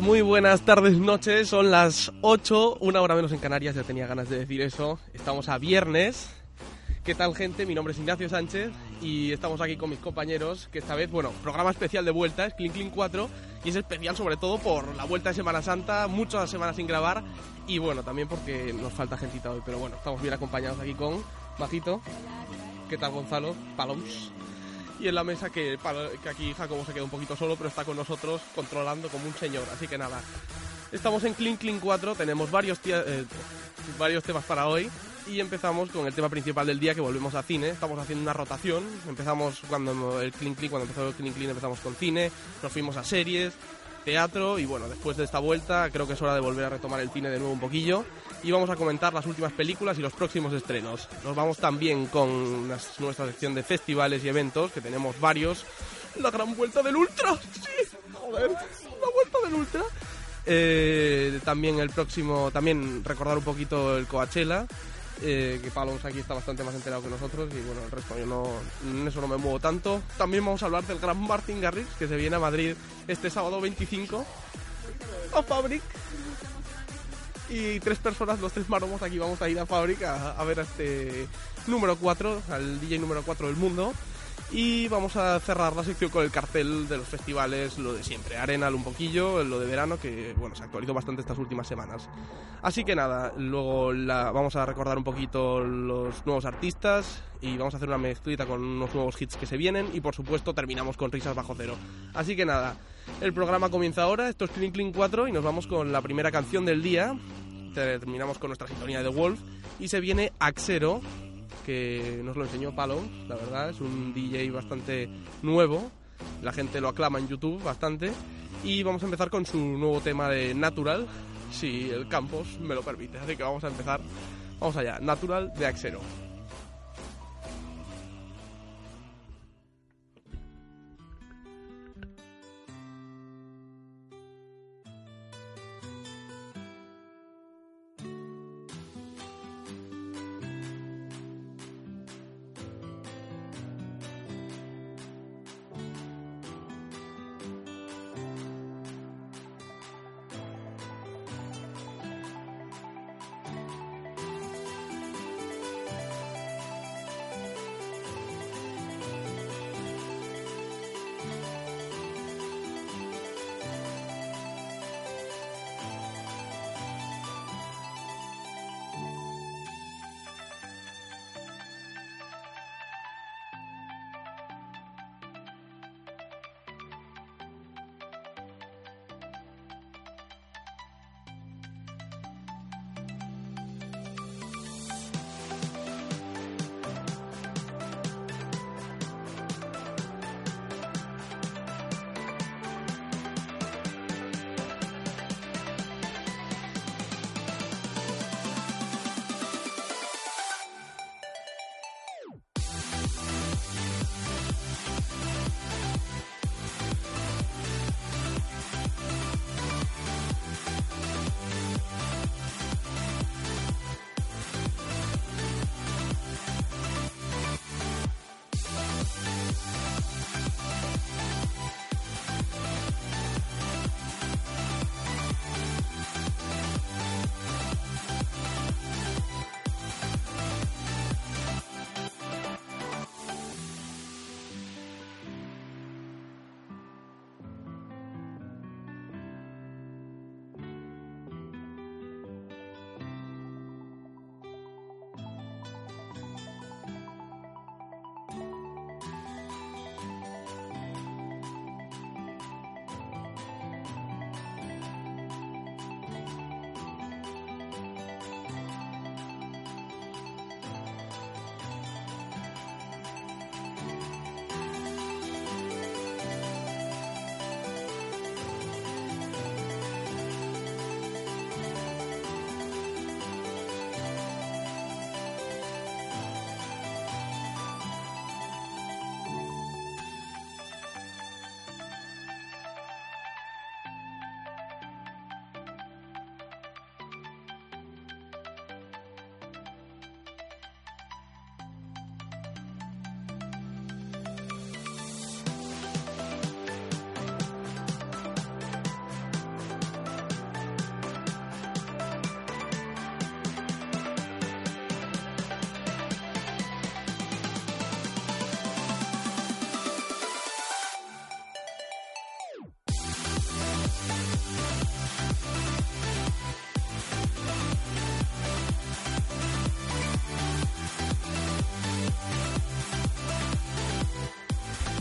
Muy buenas tardes, noches. Son las 8, una hora menos en Canarias. Ya tenía ganas de decir eso. Estamos a viernes. ¿Qué tal, gente? Mi nombre es Ignacio Sánchez y estamos aquí con mis compañeros. Que esta vez, bueno, programa especial de vuelta, es Clean Clean 4. Y es especial sobre todo por la vuelta de Semana Santa, muchas semanas sin grabar. Y bueno, también porque nos falta gentita hoy. Pero bueno, estamos bien acompañados aquí con Majito. ¿Qué tal, Gonzalo? Paloms y en la mesa que, que aquí Jacobo se queda un poquito solo, pero está con nosotros controlando como un señor. Así que nada, estamos en Clean Clean 4, tenemos varios, eh, varios temas para hoy. Y empezamos con el tema principal del día que volvemos a cine. Estamos haciendo una rotación, empezamos cuando el Clean Clean, cuando empezó el Clean Clean empezamos con cine, nos fuimos a series, teatro. Y bueno, después de esta vuelta creo que es hora de volver a retomar el cine de nuevo un poquillo y vamos a comentar las últimas películas y los próximos estrenos. Nos vamos también con nuestra sección de festivales y eventos, que tenemos varios. La gran vuelta del Ultra, sí, joder, la vuelta del Ultra. Eh, también el próximo, también recordar un poquito el Coachella, eh, que Palons aquí está bastante más enterado que nosotros y bueno, el resto yo no, en eso no me muevo tanto. También vamos a hablar del Gran Martin Garrix, que se viene a Madrid este sábado 25 a Fabric y tres personas, los tres maromos aquí vamos a ir a fábrica a, ver a este número 4, al DJ número 4 del mundo. Y vamos a cerrar la sección con el cartel de los festivales, lo de siempre, Arenal un poquillo, lo de verano, que bueno, se actualizó bastante estas últimas semanas. Así que nada, luego la, vamos a recordar un poquito los nuevos artistas y vamos a hacer una mezclita con unos nuevos hits que se vienen y por supuesto terminamos con risas bajo cero. Así que nada, el programa comienza ahora, esto es Clean Clean 4 y nos vamos con la primera canción del día. Terminamos con nuestra sintonía de Wolf y se viene Axero que nos lo enseñó Palo, la verdad, es un DJ bastante nuevo, la gente lo aclama en YouTube bastante, y vamos a empezar con su nuevo tema de Natural, si el campus me lo permite, así que vamos a empezar, vamos allá, Natural de Axero.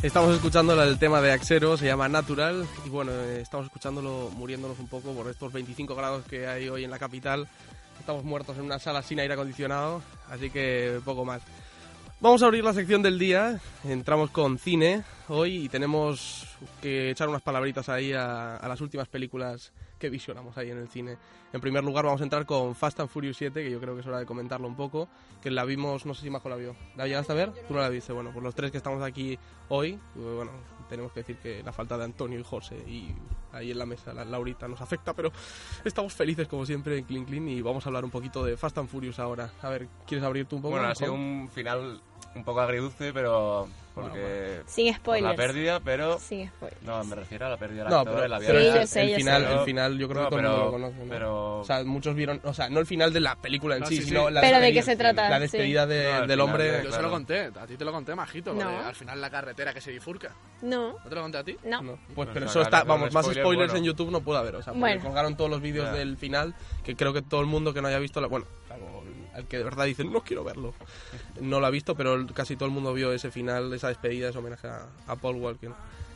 Estamos escuchando el tema de Axero, se llama Natural, y bueno, eh, estamos escuchándolo muriéndonos un poco por estos 25 grados que hay hoy en la capital. Estamos muertos en una sala sin aire acondicionado, así que poco más. Vamos a abrir la sección del día, entramos con cine hoy y tenemos que echar unas palabritas ahí a, a las últimas películas que visionamos ahí en el cine. En primer lugar vamos a entrar con Fast and Furious 7, que yo creo que es hora de comentarlo un poco, que la vimos, no sé si Majo la vio. ¿La llegaste a ver? Tú no la viste. Bueno, pues los tres que estamos aquí hoy, pues bueno, tenemos que decir que la falta de Antonio y José y ahí en la mesa, la Laurita, nos afecta, pero estamos felices como siempre en Clean Clean y vamos a hablar un poquito de Fast and Furious ahora. A ver, ¿quieres abrir tú un poco? Bueno, ha sido un final un poco agridulce, pero porque Sin por spoilers. la pérdida, pero Sin spoilers. no, me refiero a la pérdida del No, actor, pero, de la vida pero Sí, el, yo sé, el yo final, sé. el final yo creo No, que todo pero- el mundo lo conoce. ¿no? pero- O sea, muchos vieron, o sea, no el final de la película en No, sí, sí, sí. sino la Pero ¿de qué despedida- se trata? La Sí. despedida de- del final hombre. de- Yo se Claro. lo conté, a ti te lo conté, Majito, al final la carretera que se bifurca. No, ¿No te lo conté a ti? no. No, pues Pues pero la eso está, vamos, más spoiler spoilers bueno. en YouTube no puede haber, o sea, Bueno. colgaron todos los vídeos del final, que creo que todo el mundo que no haya visto, la, bueno, al que de verdad dice, no quiero verlo, no lo ha visto, pero casi todo el mundo vio ese final, esa despedida, ese homenaje a, a Paul Walker,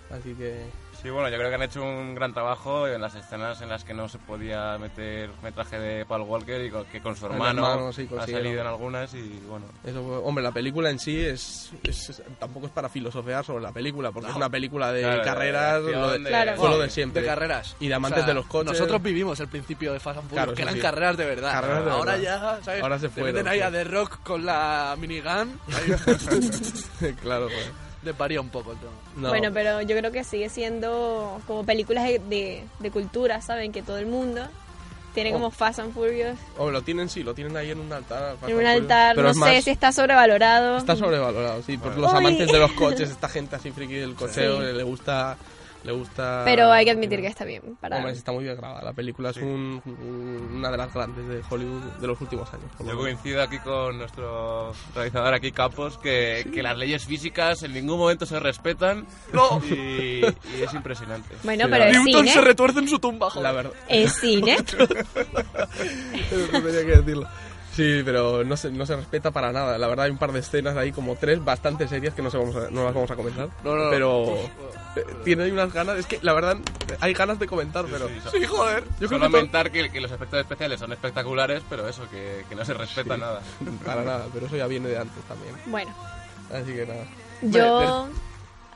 así que... Sí, bueno, yo creo que han hecho un gran trabajo en las escenas en las que no se podía meter metraje de Paul Walker y que con su hermano, hermano, sí, ha salido en algunas y bueno. Eso, hombre, la película en sí es, es- tampoco es para filosofear sobre la película, porque es una película de Claro, carreras, lo de, de- Claro. fue lo de siempre. De carreras. Y de amantes de los coches. Nosotros vivimos el principio de Fast and Furious, Claro, que eran sí. carreras de verdad. Carreras de Ahora verdad. ya, ¿sabes? Ahora se Te fueron, meten ahí a The Rock con la minigun. Claro, pues. Desvaría un poco el tema. No. Bueno, pero yo creo que sigue siendo como películas de, de, de cultura, ¿saben? Que todo el mundo tiene Oh. como Fast and Furious O lo tienen, sí, lo tienen ahí en un altar. en un altar. Pero no sé más- si está sobrevalorado. Está sobrevalorado, sí, Bueno. los Uy. amantes de los coches, esta gente así friki del cocheo, Sí. le gusta... Le gusta Pero hay que admitir que está bien. Para... Hombre, está muy bien grabada. La película es un- un- una de las grandes de Hollywood de los últimos años. Yo coincido aquí con nuestro realizador aquí Campos que, que las leyes físicas en ningún momento se respetan No. y, y es impresionante. Bueno, Sí, pero es Newton cine. se retuerce en su tumba, joder. La verdad. Es cine. Eso tenía que decirlo. Sí, pero no se, no se respeta para nada. La verdad hay un par de escenas ahí, como tres, bastante serias que no, se vamos a- no las vamos a comentar. No, no, no. Pero eh, tiene unas ganas, es que la verdad hay ganas de comentar, pero... Sí, joder. Yo creo comentar que, que los efectos especiales son espectaculares, pero eso, que, que no se respeta nada. Para nada, pero eso ya viene de antes también. Bueno, Así que nada. yo...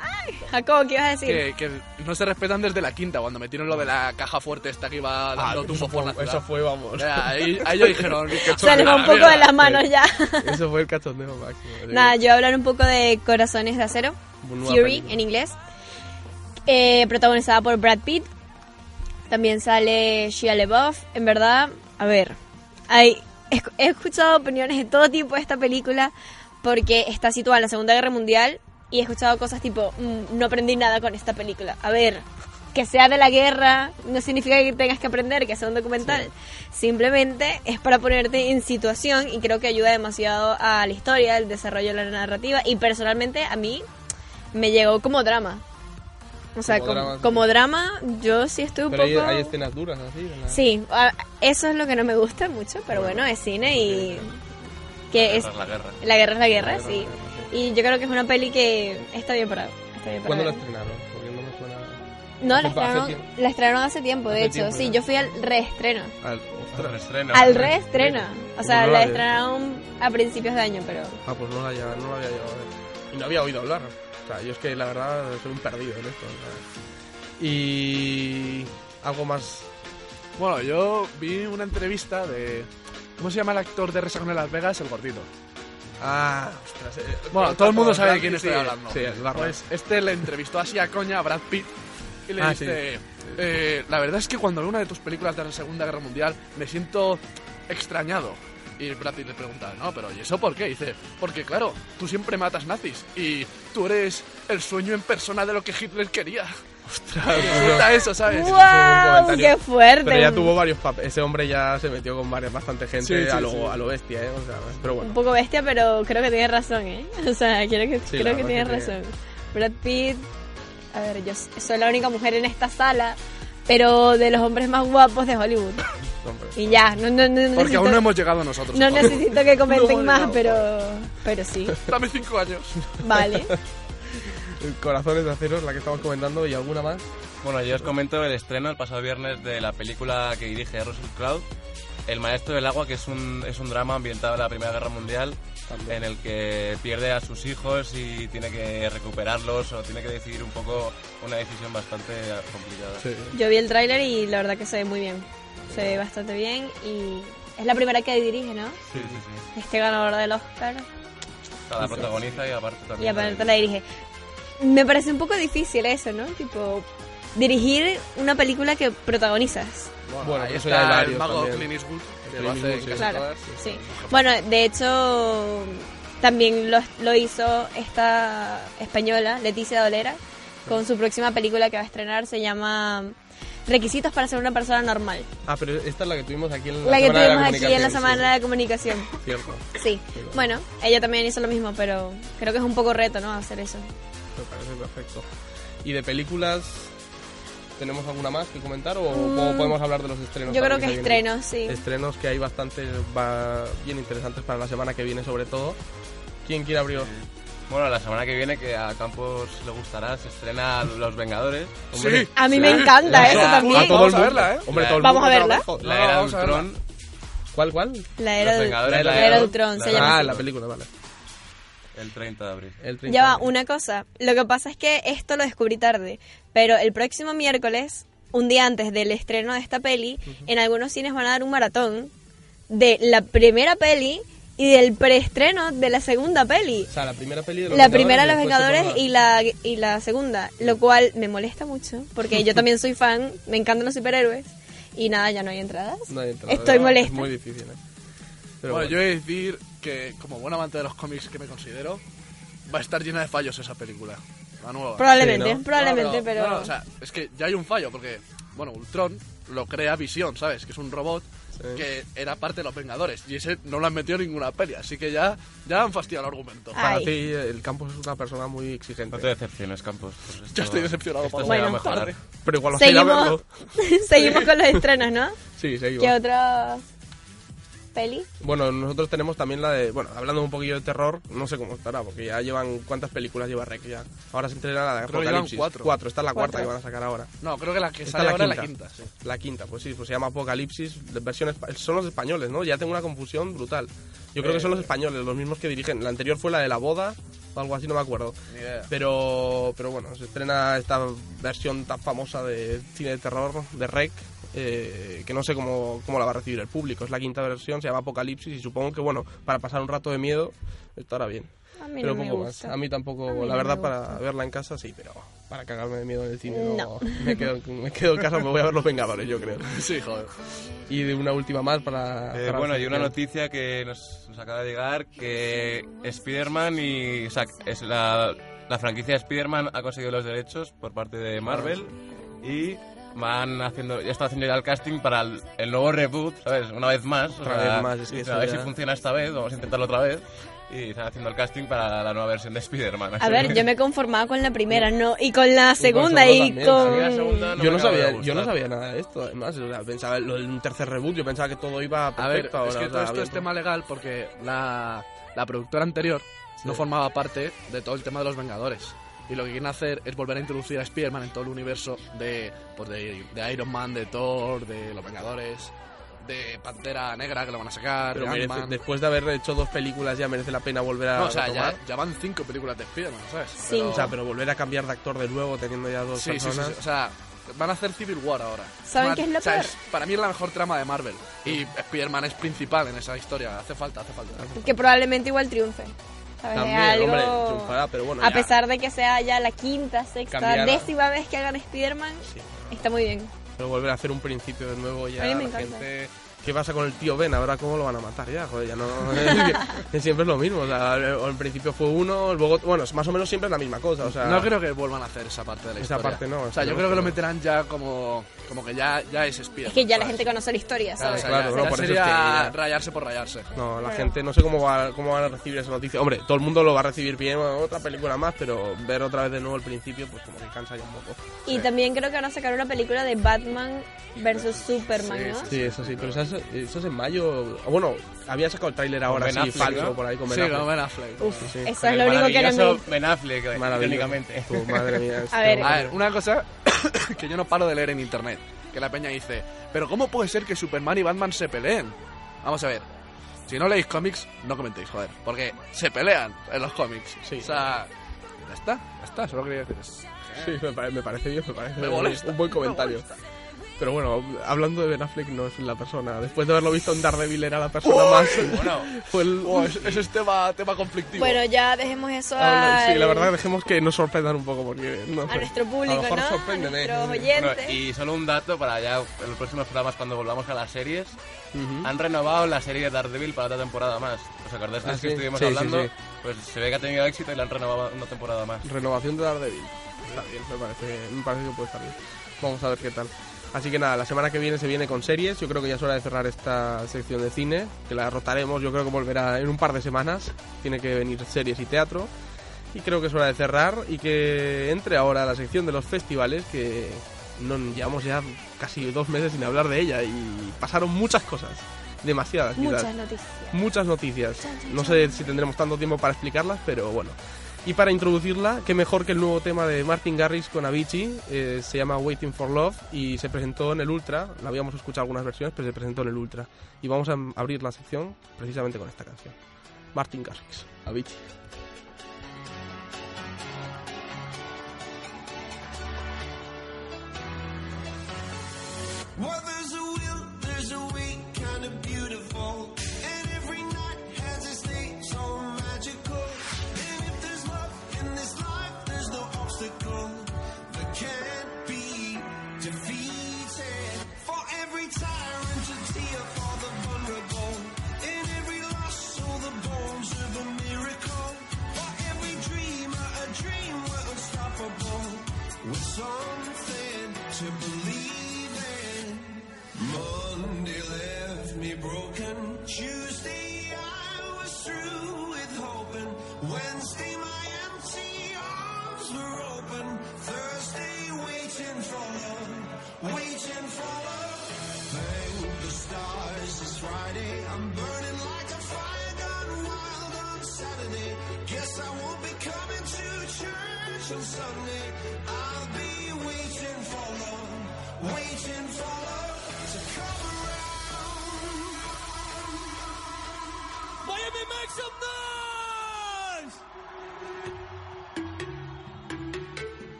Ay, Jacobo, ¿qué ibas a decir? Que, que no se respetan desde la quinta, cuando metieron lo de la caja fuerte esta que iba dando Ah, tumbo eso, por la fue, ciudad. eso fue, vamos. Ya, ahí, ahí ellos dijeron... Se les va un poco de las manos ya. Eso fue el cachondeo máximo. Nada, yo voy a hablar un poco de Corazones de Acero, Fury película. en inglés, eh, protagonizada por Brad Pitt. También sale Shia LaBeouf. En verdad, a ver, hay, he escuchado opiniones de todo tipo de esta película porque está situada en la Segunda Guerra Mundial y he escuchado cosas tipo, "Mm, no aprendí nada con esta película. A ver, que sea de la guerra no significa que tengas que aprender, que sea un documental. Simplemente es para ponerte en situación y creo que ayuda demasiado a la historia, el desarrollo de la narrativa y personalmente a mí me llegó como drama. O sea, Como como, drama, sí. como drama, yo sí estuve un Pero hay, poco... hay escenas duras así. la- Sí, a- eso es lo que no me gusta mucho, pero bueno, es cine y que es Tras la guerra. la guerra es la guerra, La guerra, sí. la guerra, sí. Y yo creo que es una peli que está bien para, está bien para ¿Cuándo la estrenaron? Porque no me suena... No, la estrenaron, la estrenaron hace tiempo, de Hace hecho. tiempo, sí, ya. yo fui al reestreno. Al, reestreno. Al reestreno. O sea, no la la- estrenaron a principios de año, pero... Ah, pues no la, había- no la había llegado a ver. Y no había oído hablar. O sea, yo es que la verdad soy un perdido en esto. Y... Algo más... Bueno, yo vi una entrevista de... ¿Cómo se llama el actor de Resacón en Las Vegas? El gordito. Ah, ostras. eh, Bueno, todo el mundo sabe de quién estoy hablando. Sí, es. Pues este le entrevistó así a coña a Brad Pitt y le Ah, dice... eh, la verdad es que cuando veo una de tus películas de la Segunda Guerra Mundial me siento extrañado. Y Brad Pitt le pregunta, no, pero ¿y eso por qué? dice, porque claro, tú siempre matas nazis y tú eres el sueño en persona de lo que Hitler quería. Ostras, Resulta eso, ¿sabes? un ¡Wow! ¡Qué fuerte! Pero ya tuvo varios papeles. Ese hombre ya se metió con varias, bastante gente Sí, sí, a, lo, sí. a lo bestia, ¿eh? O sea, pero Un bueno. poco bestia, pero creo que tiene razón, ¿eh? O sea, creo que, creo que tiene que razón. Brad Pitt... A ver, yo soy la única mujer en esta sala, pero de los hombres más guapos de Hollywood. Hombre. Y ya, no, no, no Porque necesito, aún no hemos llegado nosotros. no necesito que comenten No, más, no. pero, pero sí. Dame cinco años. Vale. Corazones de acero es la que estamos comentando y alguna más. Bueno, yo os comento el estreno el pasado viernes de la película que dirige Russell Crowe, El Maestro del Agua, que es un, es un drama ambientado en la Primera Guerra Mundial, en el que pierde a sus hijos y tiene que recuperarlos o tiene que decidir un poco una decisión bastante complicada. Yo vi el tráiler y la verdad que se ve muy bien. Se ve bastante bien y es la primera que dirige, ¿no? Sí, sí, sí. Este ganador del Oscar. La protagoniza y aparte Y también. aparte la dirige. Me parece un poco difícil eso, ¿no? Tipo, dirigir una película que protagonizas. Bueno, ahí eso está ya hay varios el mago también. Que lo hace sí. Claro, todas. sí. Bueno, de hecho, también lo, lo hizo esta española, Leticia Dolera, con su próxima película que va a estrenar, se llama Requisitos para ser una persona normal. Ah, pero esta es la que tuvimos aquí en la, La que Semana de tuvimos aquí en la Comunicación, Semana de Comunicación. cierto. Sí, bueno, ella también hizo lo mismo, pero creo que es un poco reto, ¿no? Hacer eso. Me parece perfecto. ¿Y de películas tenemos alguna más que comentar o o podemos hablar de los estrenos? Mm. Yo creo que en- estrenos, sí. Estrenos que hay bastantes va- bien interesantes para la semana que viene sobre todo. ¿Quién quiere abrir? Bueno, la semana que viene, que a Campos le gustará, se estrena Los Vengadores. Sí. A mí me encanta eso también. Vamos a verla, ¿eh? Hombre, La- todo el Vamos mundo a verla. La era de. Ultron. ¿Cuál, cuál? La era, de, Ultron, se la- llama Ah, así. la película, vale. El 30 de abril. El 30 Ya va, de abril. una cosa. Lo que pasa es que esto lo descubrí tarde, pero el próximo miércoles, un día antes del estreno de esta peli, en algunos cines van a dar un maratón de la primera peli y del preestreno de la segunda peli. O sea, la primera peli de los La Vengadores primera y Los Vengadores y la, y la segunda, lo cual me molesta mucho, porque yo también soy fan, me encantan los superhéroes, y nada, ya no hay entradas. No hay entrada, Estoy ¿no? molesta. Es muy difícil, ¿eh? Pero bueno, bueno. yo he de decir que, como buen amante de los cómics que me considero, va a estar llena de fallos esa película. La nueva. Probablemente, Sí, ¿no? probablemente, No, pero... no, o sea, es que ya hay un fallo, porque, bueno, Ultron lo crea Visión, ¿sabes? Que es un robot Sí. que era parte de los Vengadores. Y ese no lo han metido en ninguna peli, así que ya, ya han fastidiado el argumento. Ah. Para Ay. ti, el Campos es una persona muy exigente. No te decepciones, Campos. pues esto- Ya estoy decepcionado, Esto Bueno, mejorar. Pero igual a Seguimos, seguimos con los estrenos, ¿no? Sí, seguimos. ¿Qué otra peli? Bueno, nosotros tenemos también la de... Bueno, hablando un poquillo de terror, no sé cómo estará, porque ya llevan... ¿Cuántas películas lleva Rec ya? Ahora se entrena la de Creo que llevan Apocalipsis. cuatro. Cuatro, esta es la cuarta Cuatro. que van a sacar ahora. No, creo que la que Esta sale es ahora la es la quinta. sí. La quinta, pues sí, pues se llama Apocalipsis, espa- son los españoles, ¿no? Ya tengo una confusión brutal. Yo creo que son los españoles, los mismos que dirigen. La anterior fue la de la boda, o algo así, no me acuerdo. Ni idea. Pero, pero bueno, se estrena esta versión tan famosa de cine de terror de Rec, eh, que no sé cómo, cómo la va a recibir el público. Es la quinta versión, se llama Apocalipsis y supongo que, bueno, para pasar un rato de miedo estará bien. A mí pero no me poco gusta. más. A mí tampoco, A mí la verdad, para verla en casa sí, pero para cagarme de miedo en el cine no. No. Me, quedo, me quedo en casa, me voy a ver Los Vengadores, yo creo. Sí, joder. Y de una última más para... Eh, para bueno, y una noticia que nos, nos acaba de llegar, que Spider-Man y... O sea, es la, la franquicia de Spider-Man ha conseguido los derechos por parte de Marvel y van haciendo... Ya están haciendo ya el casting para el, el nuevo reboot, ¿sabes? Una vez más. o Otra sea, vez más, es que a ver ya- si funciona esta vez, vamos a intentarlo otra vez. Y están haciendo el casting para la nueva versión de Spider-Man. A ver, yo me conformaba con la primera, no, y con la segunda y con... a segunda no yo no sabía, yo no sabía nada de esto, además, o sea, pensaba lo de un tercer reboot, yo pensaba que todo iba A ver, perfecto ahora. es que o todo sea, esto bien, es tema legal porque la, la productora anterior no formaba parte de todo el tema de los Vengadores. Y lo que quieren hacer es volver a introducir a Spider-Man en todo el universo de, pues de, de Iron Man, de Thor, de los Vengadores, de Pantera Negra que lo van a sacar, pero de merece- después de haber hecho dos películas ya merece la pena volver a No, o sea, ya, ya van cinco películas de Spider-Man, ¿sabes? Sí. O sea, pero volver a cambiar de actor de nuevo teniendo ya dos Sí, sí, sí, personas. sí. O sea, van a hacer Civil War ahora. ¿Saben qué es lo o sea, peor? para mí es la mejor trama de Marvel. Y Spider-Man es principal en esa historia. Hace falta, hace falta. que probablemente igual triunfe. ¿Sabes? Es También, algo... hombre, triunfará, pero bueno, a ya. pesar de que sea ya la quinta, sexta, Cambiará. décima vez que hagan Spider-Man, Sí. está muy bien. Pero volver a hacer un principio de nuevo ya A mí me la encanta. gente... ¿Qué pasa con el tío Ben? Ahora cómo lo van a matar ya, joder, ya no... siempre es lo mismo, o sea, al principio fue uno, luego... Bueno, es más o menos siempre es la misma cosa, o sea... No creo que vuelvan a hacer esa parte de la Esa historia. parte no, O sea, yo creo que lo meterán ya como, como que ya, ya es Spider-Man. Es que ya la ¿sabes? gente conoce la historia, Claro, o ¿sabes? sea, Claro, ya- no, ya por eso es sería que ya- rayarse por rayarse. No, la gente no sé cómo va, cómo van a recibir esa noticia. Hombre, todo el mundo lo va a recibir bien, otra película más, pero ver otra vez de nuevo el principio, pues como que cansa ya un poco. Y también creo que van a sacar una película de Batman versus Superman, Sí, ¿no? sí, Sí, eso sí, pero esa es eso, eso es en mayo. Bueno, había sacado el tráiler ahora Ben sí, Affleck, falso ¿no? por ahí con Ben Sí, Affleck. con Ben Affleck. Uf, Sí, sí. eso Con es lo único que era mi... Ben Affleck. Tu madre mía. A ver. hombre. A ver, una cosa que yo no paro de leer en internet. Que la peña dice, pero ¿cómo puede ser que Superman y Batman se peleen? Vamos a ver. Si no leéis cómics, no comentéis, joder. Porque se pelean en los cómics. Sí. O sea, ya está, ya está, solo quería decir eso. Sí, me, pare- me parece bien, me parece Me molesta, un buen me comentario. molesta. Pero bueno, hablando de Ben Affleck, no es la persona. Después de haberlo visto en Daredevil, era la persona más. Bueno, Fue el. Oh, ese, es tema, tema conflictivo. Bueno, ya dejemos eso Ah, al- Sí, la verdad, dejemos que nos sorprendan un poco porque. No a sé. nuestro público, A lo mejor ¿no? A sorpréndeme. nuestros bueno, oyentes. y solo un dato para ya en los próximos programas cuando volvamos a las series. Ujú. Han renovado la serie de Daredevil para otra temporada más. ¿Os acordáis de Ah, que sí. estuvimos Sí, sí, hablando? sí. Pues se ve que ha tenido éxito y la han renovado una temporada más. Renovación de Daredevil. Está bien, me parece, me parece que puede estar bien. Vamos a ver qué tal. Así que nada, la semana que viene se viene con series. Yo creo que ya es hora de cerrar esta sección de cine, que la rotaremos. Yo creo que volverá en un par de semanas. Tiene que venir series y teatro. Y creo que es hora de cerrar y que entre ahora la sección de los festivales, que no llevamos ya casi dos meses sin hablar de ella y pasaron muchas cosas. Demasiadas, quizás Muchas noticias. muchas noticias. No sé si tendremos tanto tiempo para explicarlas, pero bueno. Y para introducirla, qué mejor que el nuevo tema de Martin Garrix con Avicii, eh, se llama Waiting for Love y se presentó en el Ultra, la habíamos escuchado algunas versiones, pero se presentó en el Ultra. Y vamos a abrir la sección precisamente con esta canción. Martin Garrix, Avicii.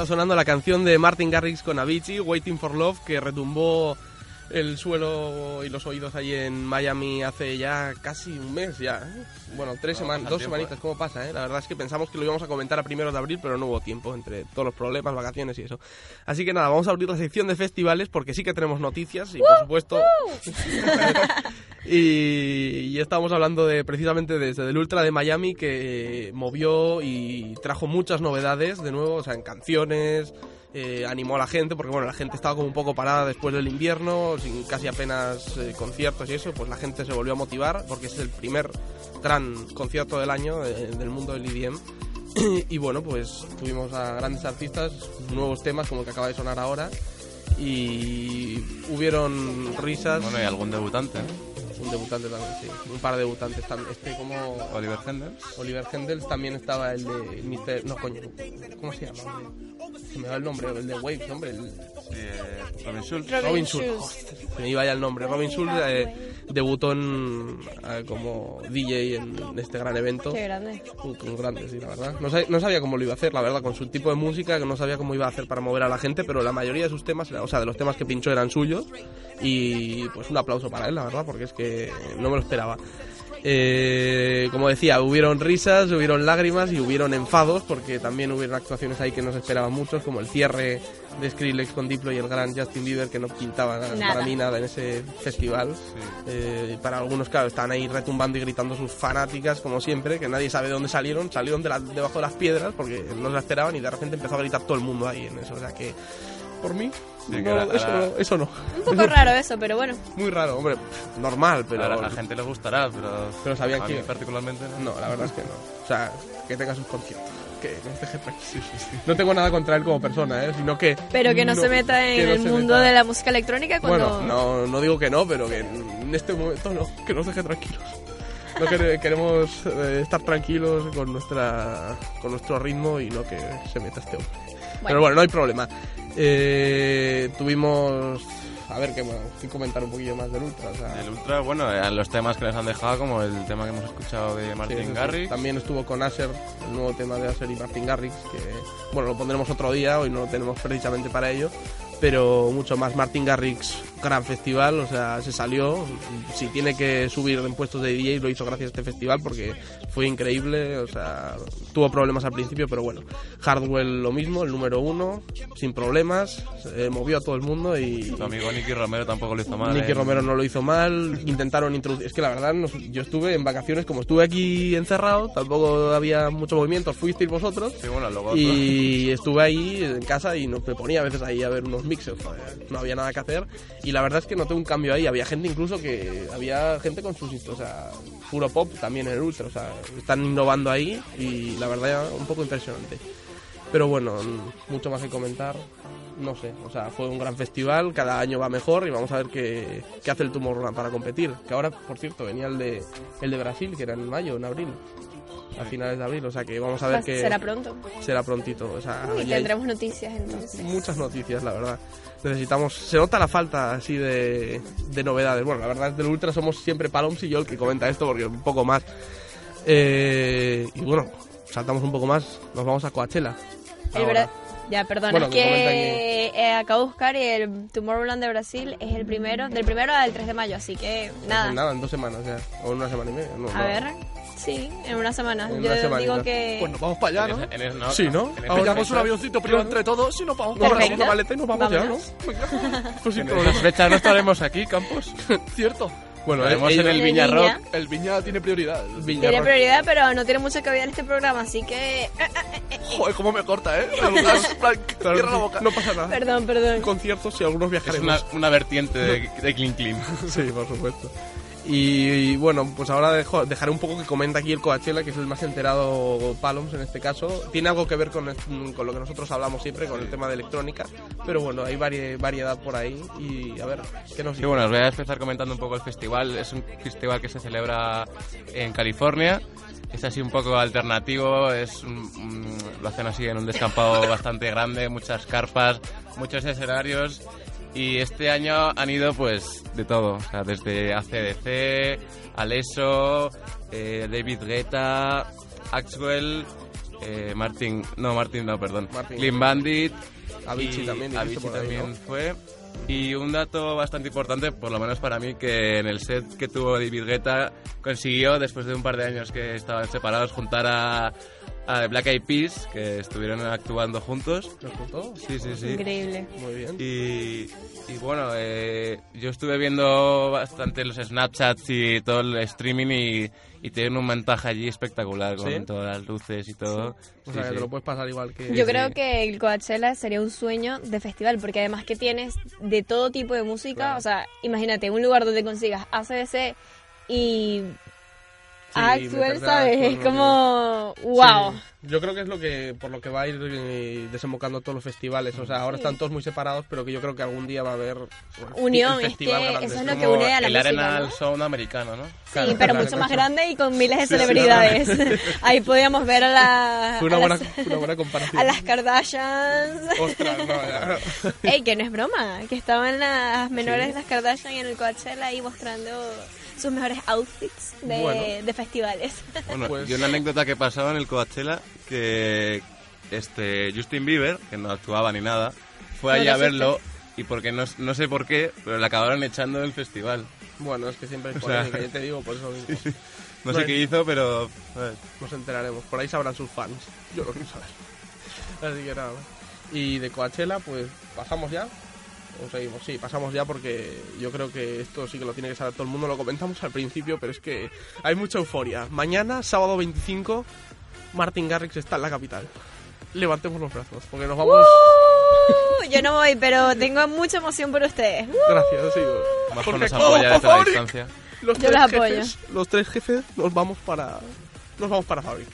Está sonando la canción de Martin Garrix con Avicii, Waiting for Love, que retumbó el suelo y los oídos allí en Miami hace ya casi un mes ya. ¿eh? Bueno, tres No, semanas, dos tiempo, semanitas, ¿eh? ¿cómo pasa? eh? La verdad es que pensamos que lo íbamos a comentar a primeros de abril, pero no hubo tiempo entre todos los problemas, vacaciones y eso. Así que nada, vamos a abrir la sección de festivales porque sí que tenemos noticias y por supuesto... y, y estábamos hablando de precisamente desde el Ultra de Miami que movió y trajo muchas novedades de nuevo, o sea, en canciones, eh, animó a la gente, porque bueno, la gente estaba como un poco parada después del invierno, sin casi apenas eh, conciertos y eso, pues la gente se volvió a motivar, porque es el primer gran concierto del año eh, del mundo del EDM. y bueno, pues tuvimos a grandes artistas, nuevos temas como el que acaba de sonar ahora, y hubieron risas, Bueno, y algún debutante. Un debutante también, sí, un par de debutantes también, este como Oliver Hendel. Oliver Hendels, también estaba el de Mr. No, coño, ¿cómo se llama? Se me va el nombre, el de Waves, hombre, el, eh, Robin Schulz. Robin Robin Schulz. Se me iba ya el nombre. Robin Schulz eh, debutó en, eh, como DJ en este gran evento. Qué grande. Un, un grande, sí, la verdad. No sabía, no sabía cómo lo iba a hacer, la verdad, con su tipo de música, que no sabía cómo iba a hacer para mover a la gente, pero la mayoría de sus temas, o sea, de los temas que pinchó eran suyos. Y pues un aplauso para él, la verdad, porque es que no me lo esperaba. Eh, como decía, hubieron risas, hubieron lágrimas y hubieron enfados, porque también hubieron actuaciones ahí que no se esperaban muchos, como el cierre de Skrillex con Diplo y el gran Justin Bieber, que no pintaba nada, para mí nada en ese festival. Eh, para algunos, claro, estaban ahí retumbando y gritando sus fanáticas, como siempre, que nadie sabe de dónde salieron. Salieron de la- debajo de las piedras porque no se la esperaban y de repente empezó a gritar todo el mundo ahí en eso. O sea que, por mí, no, eso, no, eso no. Un poco raro eso, pero bueno. Muy raro, hombre, normal, pero, a la, a la gente le gustará, pero, Pero sabían que- particularmente no. no, la verdad es que no. O sea, que tenga sus conciertos. Que nos deje tranquilos. No tengo nada contra él como persona, ¿eh? sino que. Pero que no, se meta en que no el mundo meta- de la música electrónica cuando... Bueno, no, no digo que no, pero que en este momento no, que nos deje tranquilos. No quere- queremos eh, estar tranquilos con nuestra con nuestro ritmo y no que se meta este hombre. Pero bueno, no hay problema. Eh, tuvimos a ver qué, bueno, qué comentar un poquillo más del ultra. O sea, El Ultra, bueno, eran los temas que les han dejado, como el tema que hemos escuchado de sí, Martin eso sí. Garrix. También estuvo con Asher, el nuevo tema de Asher y Martin Garrix, que bueno, lo pondremos otro día, hoy no lo tenemos precisamente para ello, pero mucho más. Martin Garrix, gran festival, o sea, se salió. Si tiene que subir en puestos de DJ, lo hizo gracias a este festival porque fue increíble, o sea, tuvo problemas al principio, pero bueno. Hardwell lo mismo, el número uno, sin problemas, eh, movió a todo el mundo y. Tu amigo Nicky Romero tampoco lo hizo mal. Nicky ¿eh? Romero no lo hizo mal, intentaron introducir... Es que la verdad, nos- yo estuve en vacaciones, como estuve aquí encerrado, tampoco había mucho movimiento, fuisteis vosotros, Sí, bueno, luego y estuve ahí en casa y nos me ponía a veces ahí a ver unos mixes, no había nada que hacer, y la verdad es que noté un cambio ahí, había gente incluso que... Había gente con sus... O sea, puro pop también en el Ultra, o sea, están innovando ahí y la verdad un poco impresionante. Pero bueno, mucho más que comentar. No sé, o sea, fue un gran festival, cada año va mejor y vamos a ver qué, qué hace el Tomorrowland para competir. Que ahora, por cierto, venía el de, el de Brasil, que era en mayo, en abril, a finales de abril, o sea que vamos a ver que será pronto. será prontito. O sea, Y hay tendremos noticias entonces. muchas noticias, la verdad. Necesitamos, se nota la falta así de, de novedades. Bueno, la verdad es del Ultra somos siempre Paloms y yo el que comenta esto porque un poco más. Eh, y bueno, saltamos un poco más, nos vamos a Coachella. El ahora. Bra- Ya, perdón, Bueno, es que que eh, acabo de buscar y el Tomorrowland de Brasil es el primero, del primero al 3 de mayo, así que nada. Nada, en dos semanas ya, o en una semana y media. no, A no. ver, sí, en una semana. En Yo una digo que... Pues nos vamos para allá, En ¿no? en ese- no, Sí, ¿no? en Pillamos un fecha- avioncito primero entre todos y nos vamos para pero Perfecto. una maleta y nos vamos Vámonos. ya, ¿no? Pues sin En problema. esas fechas no estaremos aquí, Campos. Cierto. Bueno, Estaremos ellos- en el El Viña Viña. Rock. El Viña tiene prioridad. Viña Tiene Rock. prioridad, pero no tiene mucha cabida en este programa, así que... eh, Joder, cómo me corta, ¿eh? El gas, plan, Claro, Cierra la boca. No pasa nada. Perdón, perdón. Conciertos y algunos Es viajaremos. una, una vertiente de, de Clean Clean. Sí, por supuesto. Y, y, bueno, pues ahora dejo- dejaré un poco que comenta aquí el Coachella, que es el más enterado Paloms en este caso. Tiene algo que ver con, el- con lo que nosotros hablamos siempre, con el tema de electrónica. Pero bueno, hay vari- variedad por ahí. Y a ver, ¿qué nos Sí, bueno, os voy a empezar comentando un poco el festival. Es un festival que se celebra en California. Es así un poco alternativo, es lo hacen así en un descampado bastante grande, muchas carpas, muchos escenarios. Y este año han ido pues de todo, o sea, desde ACDC, Aleso, eh, David Guetta, Axwell eh, Martin, no, Martin, no, perdón. Martin. Clean Bandit. Avicii y también, Avicii ahí, también ¿no? fue. Y un dato bastante importante, por lo menos para mí, que en el set que tuvo David Guetta consiguió, después de un par de años que estaban separados, juntar a, a The Black Eyed Peas, que estuvieron actuando juntos. ¿Nos gustó? Sí, sí, sí. Increíble. Muy bien. Y, y bueno, eh, yo estuve viendo bastante los Snapchats y todo el streaming y, y tienen un montaje allí espectacular con ¿Sí? todas las luces y todo. O Sí, sea, que sí. te lo puedes pasar igual que... Yo sí. creo que el Coachella sería un sueño de festival, porque además que tienes de todo tipo de música, Claro. o sea, imagínate, un lugar donde consigas ACDC y Sí, Axwell, ¿sabes? Axwell, Es como, wow. Sí, Yo creo que es lo que por lo que va a ir eh, desembocando todos los festivales. O sea, ahora están todos muy separados, pero que yo creo que algún día va a haber Unión, el es que festival grande. eso es lo Como que une a la el música, Arenal ¿no? Sound americano, ¿no? Sí, Claro, pero mucho más grande y con miles de Sí, sí, celebridades. Ahí podíamos ver a, la, Fue una a buena, las, una buena comparación. a las Kardashians. Ostras, no, ya. Ey, que no es broma, que estaban las menores de las Kardashian en el Coachella ahí mostrando sus mejores outfits de, Bueno. de festivales. Bueno, Pues- y una anécdota que pasaba en el Coachella, que este Justin Bieber, que no actuaba ni nada, fue allí a verlo y porque no, no sé por qué, pero le acabaron echando del festival. Bueno, es que siempre hay O sea, polémica, yo te digo, por eso mismo. No No sé qué hizo, pero... Nos enteraremos. Por ahí sabrán sus fans. Yo no quiero saber. Así que nada. Y de Coachella, pues pasamos ya. O seguimos, sí, pasamos ya porque yo creo que esto sí que lo tiene que saber todo el mundo. Lo comentamos al principio, pero es que hay mucha euforia. Mañana, sábado 25, Martin Garrix está en la capital. Levantemos los brazos, porque nos vamos. Uh, yo no voy, pero tengo mucha emoción por ustedes. Uh, Gracias, sí. Más Porque con los como apoya desde la distancia. Los Yo tres los apoyo. jefes, los tres jefes nos vamos para nos vamos para Fabric.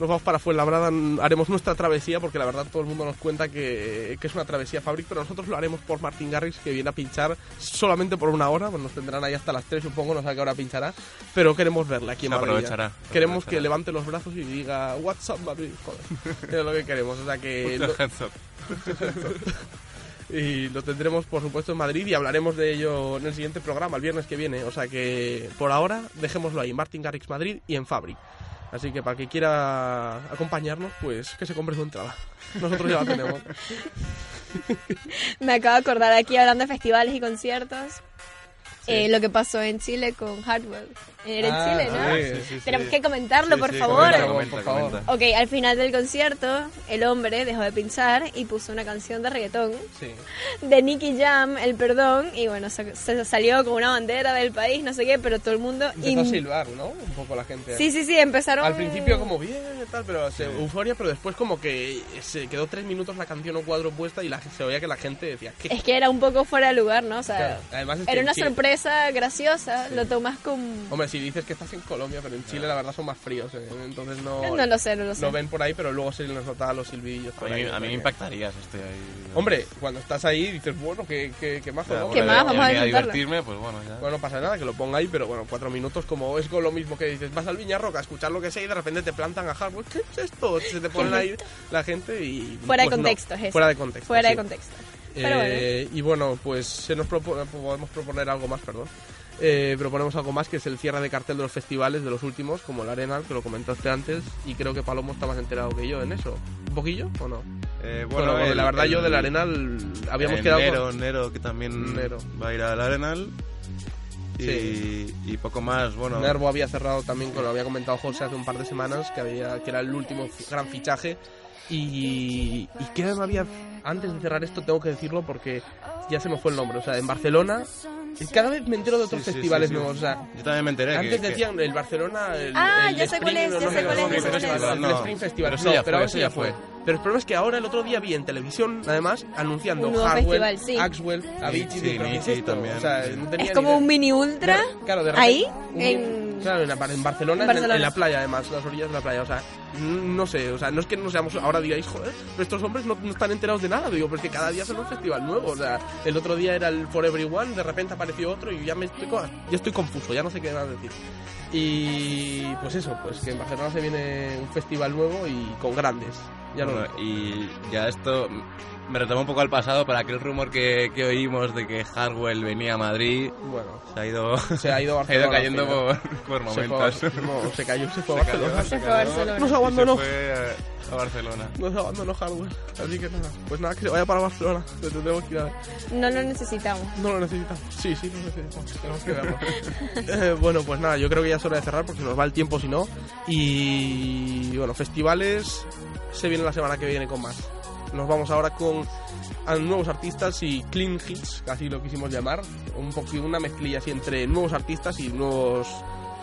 Nos vamos para Fuenlabrada, haremos nuestra travesía porque la verdad todo el mundo nos cuenta que, que es una travesía Fabric, pero nosotros lo haremos por Martin Garrix que viene a pinchar solamente por una hora, pues nos tendrán ahí hasta las 3 supongo, no sé a qué hora pinchará, pero queremos verla aquí en aprovechará, Queremos que levante los brazos y diga What's up Madrid, joder. es lo que queremos, o sea que lo- y lo tendremos por supuesto en Madrid y hablaremos de ello en el siguiente programa, el viernes que viene. O sea que por ahora dejémoslo ahí, Martin Garrix Madrid y en Fabric. Así que para que quiera acompañarnos, pues que se compre su entrada. Nosotros ya la tenemos. Me acabo de acordar aquí hablando de festivales y conciertos. Sí. eh, lo que pasó en Chile con Hardwell. Era en Ah, Chile, ¿no? sí, sí, sí. Tenemos que comentarlo, Sí, por sí, favor. comenta, Por comenta, favor. comenta. Ok, al final del concierto, el hombre dejó de pinchar y puso una canción de reggaetón Sí. de Nicky Jam, El Perdón, y bueno, se, se salió con una bandera del país, no sé qué, pero todo el mundo... Empezó a in- silbar, ¿no? Un poco la gente. Sí, sí, sí, empezaron... Al principio como bien y tal, pero se, euforia, pero después como que se quedó tres minutos la canción o cuadro puesta y la, se oía que la gente decía, ¿qué? Es que era un poco fuera de lugar, ¿no? O sea, Claro, además es que era en una Chile- sorpresa graciosa, Sí. lo tomas con... Hombre, si dices que estás en Colombia, pero en Chile la verdad son más fríos, ¿eh? entonces no... No lo sé, no lo sé. Lo ven por ahí, pero luego se les nota los silbidillos. A mí, ahí, a mí me impactaría si estoy ahí. Hombre, cuando estás ahí dices, bueno, que, que, que más Ya, ¿no? ¿Qué más? Vamos a divertirme, pues bueno, ya. Bueno, no pasa nada que lo ponga ahí, pero bueno, cuatro minutos como es con lo mismo que dices, vas al Viñarroca a escuchar lo que sea y de repente te plantan a Hardwood, ¿qué es esto? Se te ponen ahí la gente y... Fuera de pues no, contexto es eso. Fuera de contexto, Fuera de contexto. Pero Eh, Y bueno, pues se nos propo- podemos proponer algo más, perdón. Eh, proponemos algo más que es el cierre de cartel de los festivales de los últimos, como el Arenal, que lo comentaste antes, y creo que Palomo está más enterado que yo en eso. ¿Un poquillo o no? Eh, Bueno, el- la verdad el- yo del Arenal habíamos eh, quedado... Nero, con- Nero, que también Nero. va a ir al Arenal. Y, Sí. y poco más, bueno. Nervo había cerrado también, con lo había comentado José hace un par de semanas, que, había, que era el último gran fichaje. Y, y que me había, antes de cerrar esto tengo que decirlo porque ya se me fue el nombre, o sea, en Barcelona, cada vez me entero de otros Sí, sí, festivales sí, sí. nuevos, o sea, Yo también me enteré. antes que- decían el Barcelona, el, Ah, el ya sé cuál Spring, es, ya sé cuál es, no, ya sé cuál Festival, es. el No, Spring Festival, pero no, ya pero fue, eso eso ya fue. Pero el problema es que ahora el otro día vi en televisión, además, anunciando Un nuevo Hardwell, festival, sí. Axwell, Avicii, Sí, digo, ¿pero qué es también, O sea, sí. no tenía Es como idea. un mini ultra. De- claro, de ahí, repente, un- en- Claro, en, la- en Barcelona, En en- Barcelona. En, la playa además, las orillas de la playa. O sea, no sé, o sea, no es que no seamos, ahora digáis, joder, pero estos hombres no, no están enterados de nada. Digo, porque cada día sale un festival nuevo. O sea, el otro día era el For Everyone, de repente apareció otro y ya me estoy, ya estoy confuso, ya no sé qué más decir. Y pues eso, pues que en Barcelona se viene un festival nuevo y con grandes. Ya lo Bueno, y ya esto me retoma un poco al pasado para aquel rumor que, que oímos de que Hardwell venía a Madrid. Bueno, Se ha ido, se ha ido se ha ido Barcelona. cayendo por, por Se fue a momentos. No, se cayó, se fue a Se cayó, Barcelona. Se fue a. Barcelona. Nos abandonó. se fue a, a Barcelona. Nos abandonó Hardware. Así que nada, pues nada, que se vaya para Barcelona. Le tendremos que ir a ver. No lo necesitamos. No lo necesitamos. Sí, sí, lo necesitamos. Tenemos que verlo. Eh, bueno, pues nada, yo creo que ya es hora de cerrar porque nos va el tiempo si no. Y bueno, festivales se viene la semana que viene con más. Nos vamos ahora con a nuevos artistas y clean hits, así lo quisimos llamar. Un poquito una mezclilla así entre nuevos artistas y nuevos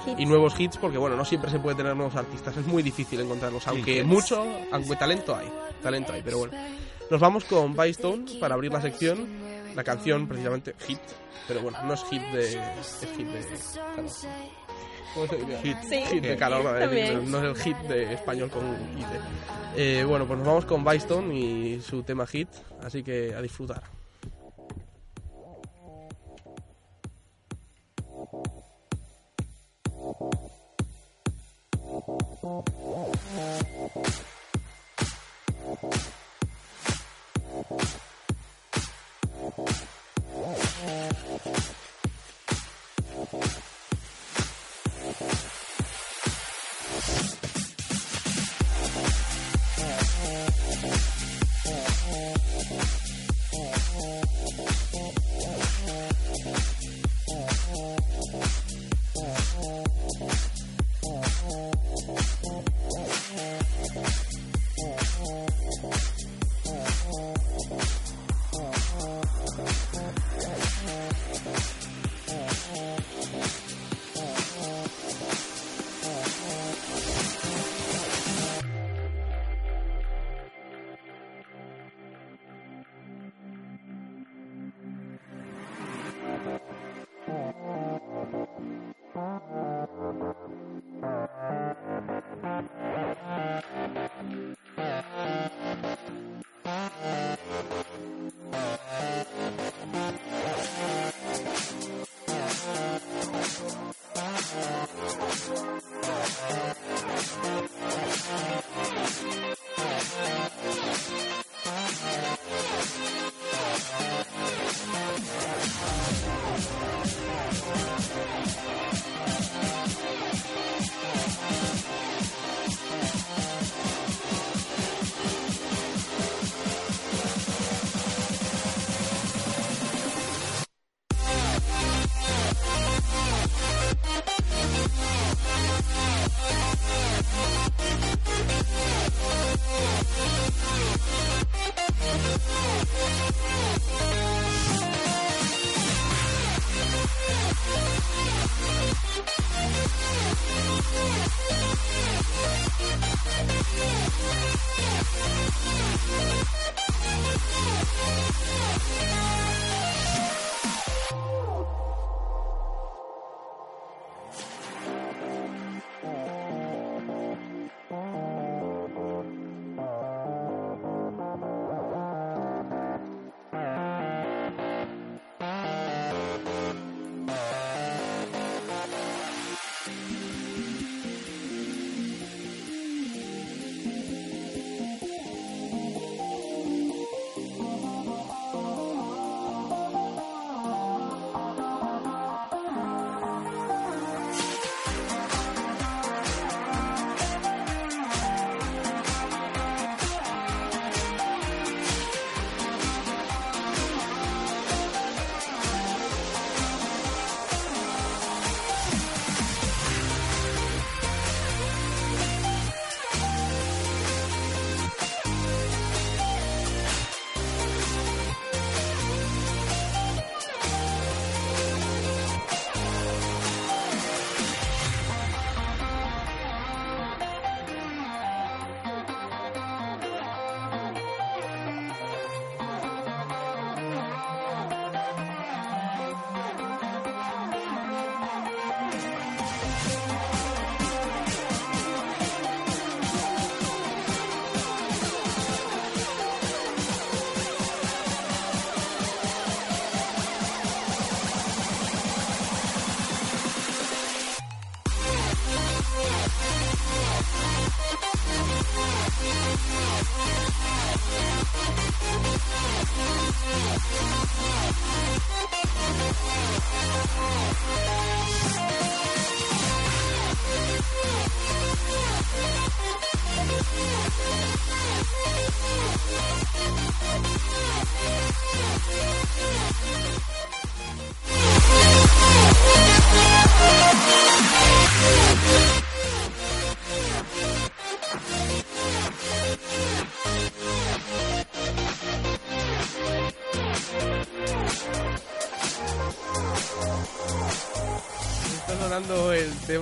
Hits. y nuevos hits porque bueno no siempre se puede tener nuevos artistas es muy difícil encontrarlos aunque mucho aunque talento hay talento hay pero bueno nos vamos con Bystone para abrir la sección la canción precisamente hit pero bueno no es hit de es hit de calor. Hit. De calor, no, es el hit de español con hit. Eh, bueno, pues nos vamos con Bystone y su tema hit, así que a disfrutar.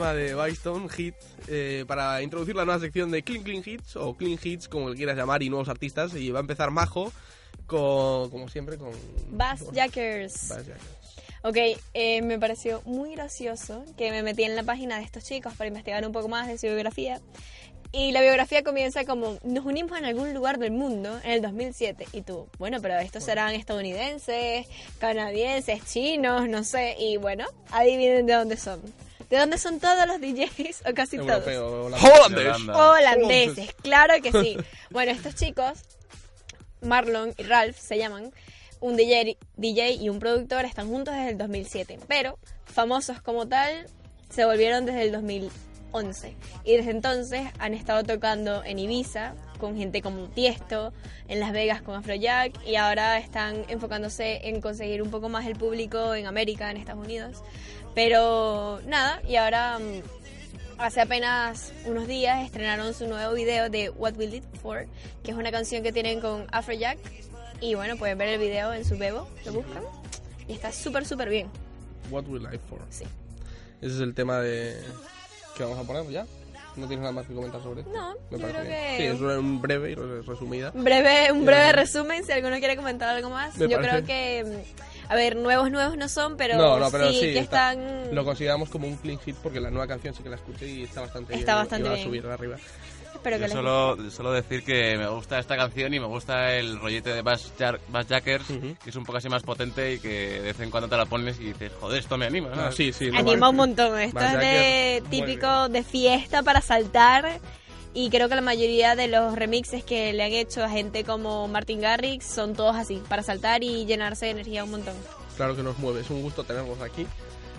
Tema de Bystone, Hit, eh, para introducir la nueva sección de Clean Clean Hits, o Clean Hits, como le quieras llamar, y nuevos artistas. Y va a empezar Majo, con, como siempre, con... Bass Jackers. Bass Jackers. Ok, eh, me pareció muy gracioso que me metí en la página de estos chicos para investigar un poco más de su biografía. Y la biografía comienza como, nos unimos en algún lugar del mundo en el 2007. Y tú, bueno, pero estos serán estadounidenses, canadienses, chinos, no sé. Y bueno, adivinen de dónde son. ¿De dónde son todos los DJs? O casi todos. Holanda. Holandeses, claro que sí. Bueno, estos chicos, Marlon y Ralph se llaman, un DJ, DJ y un productor están juntos desde el 2007, pero famosos como tal se volvieron desde el 2011 y desde entonces han estado tocando en Ibiza con gente como Tiesto, en Las Vegas con Afrojack y ahora están enfocándose en conseguir un poco más el público en América, en Estados Unidos. Pero nada, y ahora mm, Hace apenas unos días estrenaron su nuevo video de What We Live For, que es una canción que tienen con Afrojack. Y bueno, pueden ver el video en su Bebo, lo buscan. Y está súper, súper bien. What We Live For. Sí. Ese es el tema de... que vamos a poner ya. ¿No tienes nada más que comentar sobre esto? No, Me yo creo bien. que- Sí, es un breve y re- resumida. Un breve, un breve Eh, resumen, si alguno quiere comentar algo más. me Yo parece- creo que, mm, a ver, nuevos, nuevos no son, pero, no, no, pero sí, sí, que está- están... Lo consideramos como un clean hit porque la nueva canción sí que la escuché y está bastante bien. Está Iba- bastante iba bien. a subir arriba. Espero que Yo les solo, solo decir que me gusta esta canción y me gusta el rollete de Bass, Jar- Bass Jackers, Ujú. que es un poco así más potente y que de vez en cuando te la pones y dices, joder, esto me anima. ¿no? Ah, sí, sí. Anima un montón. Esto Más es de típico de fiesta para saltar. Y creo que la mayoría de los remixes que le han hecho a gente como Martin Garrix son todos así, para saltar y llenarse de energía un montón. Claro que nos mueve, es un gusto tenerlos aquí.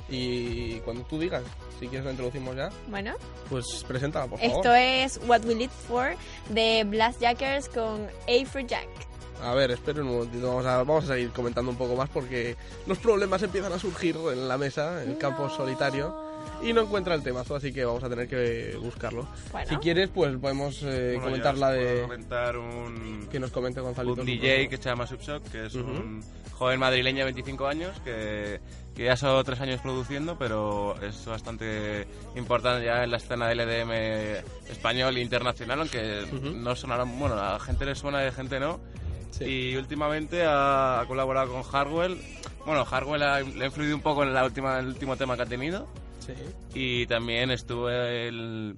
Y cuando tú digas, si quieres la introducimos ya, Bueno, pues preséntala, por favor. esto es What We Live For de Blast Jackers con Afrojack. A ver, esperen un momentito, vamos a, vamos a seguir comentando un poco más porque los problemas empiezan a surgir en la mesa, en el campo solitario, y no encuentra el temazo, así que vamos a tener que buscarlo. Bueno. Si quieres, pues podemos eh, Bueno, comentar la de... comentar un, Que nos comente Gonzalito. un DJ que se llama Subshock, que es Ujú. un joven madrileño de 25 años que, que ya son tres años produciendo, pero es bastante importante ya en la escena del EDM español e internacional, aunque Ujú. no sonarán, bueno, a gente le suena y a gente no. Sí. Y últimamente ha, ha colaborado con Hardwell. Bueno, Hardwell ha- le ha influido un poco en, la última, el último tema que ha tenido. Sí. Y también estuvo el-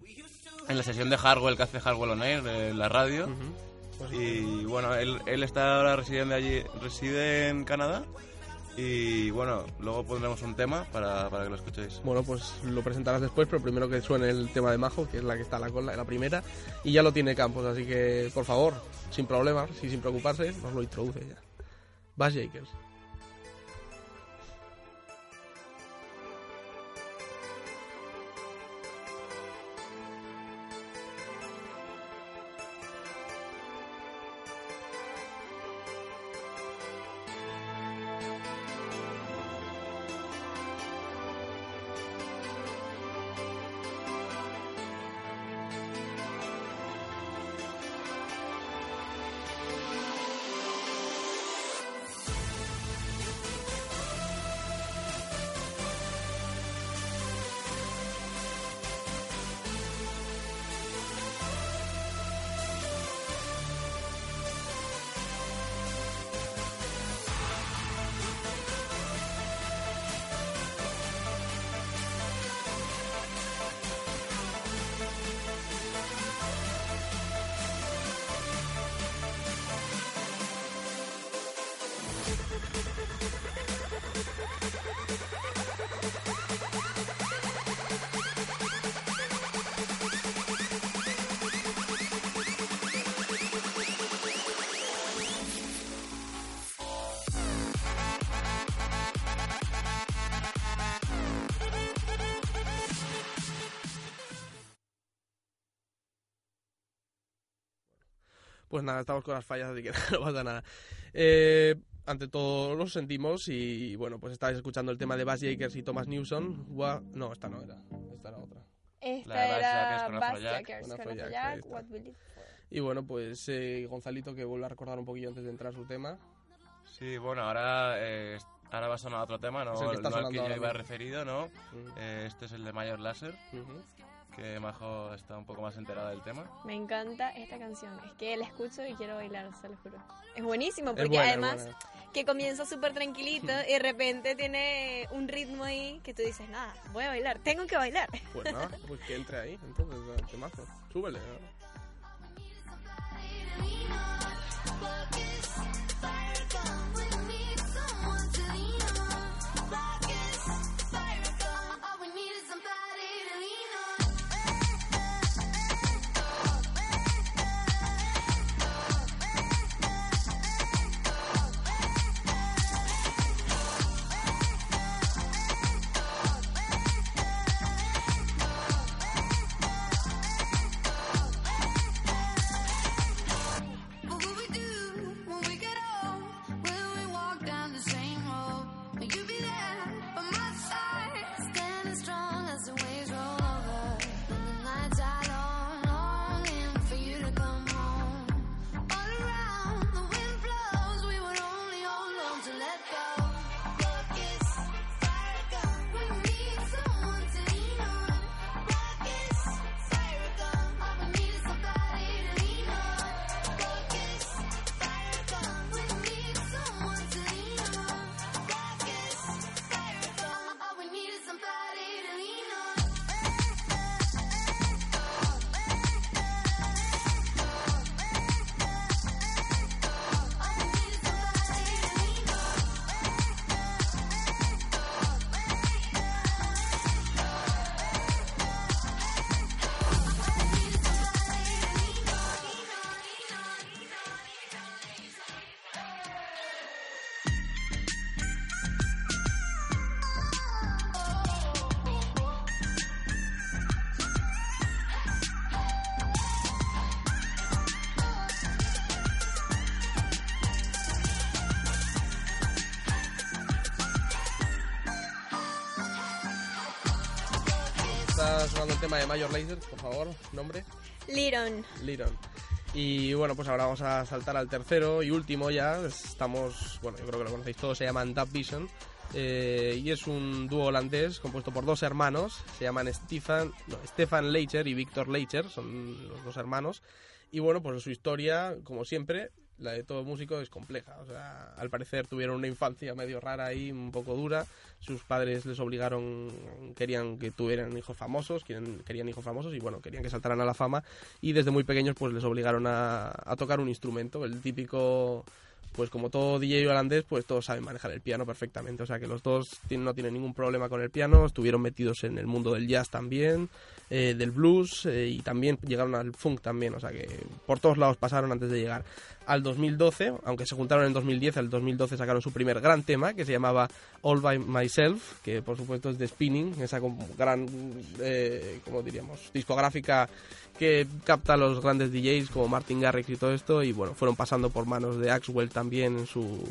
en la sesión de Hardwell que hace Hardwell On Air, en la radio. Ujú. Pues Y bueno, él, él está ahora residiendo allí, reside en Canadá. Y bueno, luego pondremos un tema para, para que lo escuchéis. Bueno, pues lo presentarás después, pero primero que suene el tema de Majo, que es la que está a la cola, la primera, y ya lo tiene Campos, así que por favor, sin problemas y sin preocuparse, nos lo introduce ya. Bass Jakers. Pues nada, estamos con las fallas, así que no pasa nada. Eh, ante todo, lo sentimos y bueno, pues estáis escuchando el tema de Bass Jakers y Thomas Newson. Gua- No, esta no era, esta era otra. Esta La de Bass era Bass. Jackers Con Afrojack. What. Y bueno, pues eh, Gonzalito que vuelve a recordar un poquillo antes de entrar su tema. Sí, bueno, ahora, eh, ahora va a sonar otro tema, no, Es el que está no al que yo iba referido, ¿no? Ujú. Eh, este es el de Mayor Laser, Ujú. Que Majo está un poco más enterada del tema. Me encanta esta canción. Es que la escucho y quiero bailar, se lo juro. Es buenísimo Es porque buena, es además buena. que comienza súper tranquilito y de repente tiene un ritmo ahí que tú dices, nada, voy a bailar, tengo que bailar. Pues nada, pues que entre ahí, entonces, el temazo. Súbele. ¿no? El tema de Major Lazer, por favor, nombre. Liron. Liron. Y bueno, pues ahora vamos a saltar al tercero y último ya. Estamos, bueno, yo creo que lo conocéis todos, se llaman Dub Vision. eh, y es un dúo holandés compuesto por dos hermanos, se llaman Stefan, no, Stefan Leicher y Víctor Leicher, son los dos hermanos. Y bueno, pues su historia, como siempre, la de todo músico es compleja. O sea, al parecer tuvieron una infancia medio rara ahí, un poco dura. Sus padres les obligaron, querían que tuvieran hijos famosos, querían, querían hijos famosos y bueno, querían que saltaran a la fama. Y desde muy pequeños pues les obligaron a, a tocar un instrumento, el típico pues como todo DJ holandés, pues todos saben manejar el piano perfectamente. O sea que los dos no tienen ningún problema con el piano, estuvieron metidos en el mundo del jazz también, eh, del blues eh, y también llegaron al funk también. O sea que por todos lados pasaron antes de llegar al 2012, aunque se juntaron en 2010, al 2012 sacaron su primer gran tema que se llamaba All By Myself, que por supuesto es de Spinning, esa gran, eh, como diríamos, discográfica que capta a los grandes DJs como Martin Garrix y todo esto y bueno, fueron pasando por manos de Axwell también en su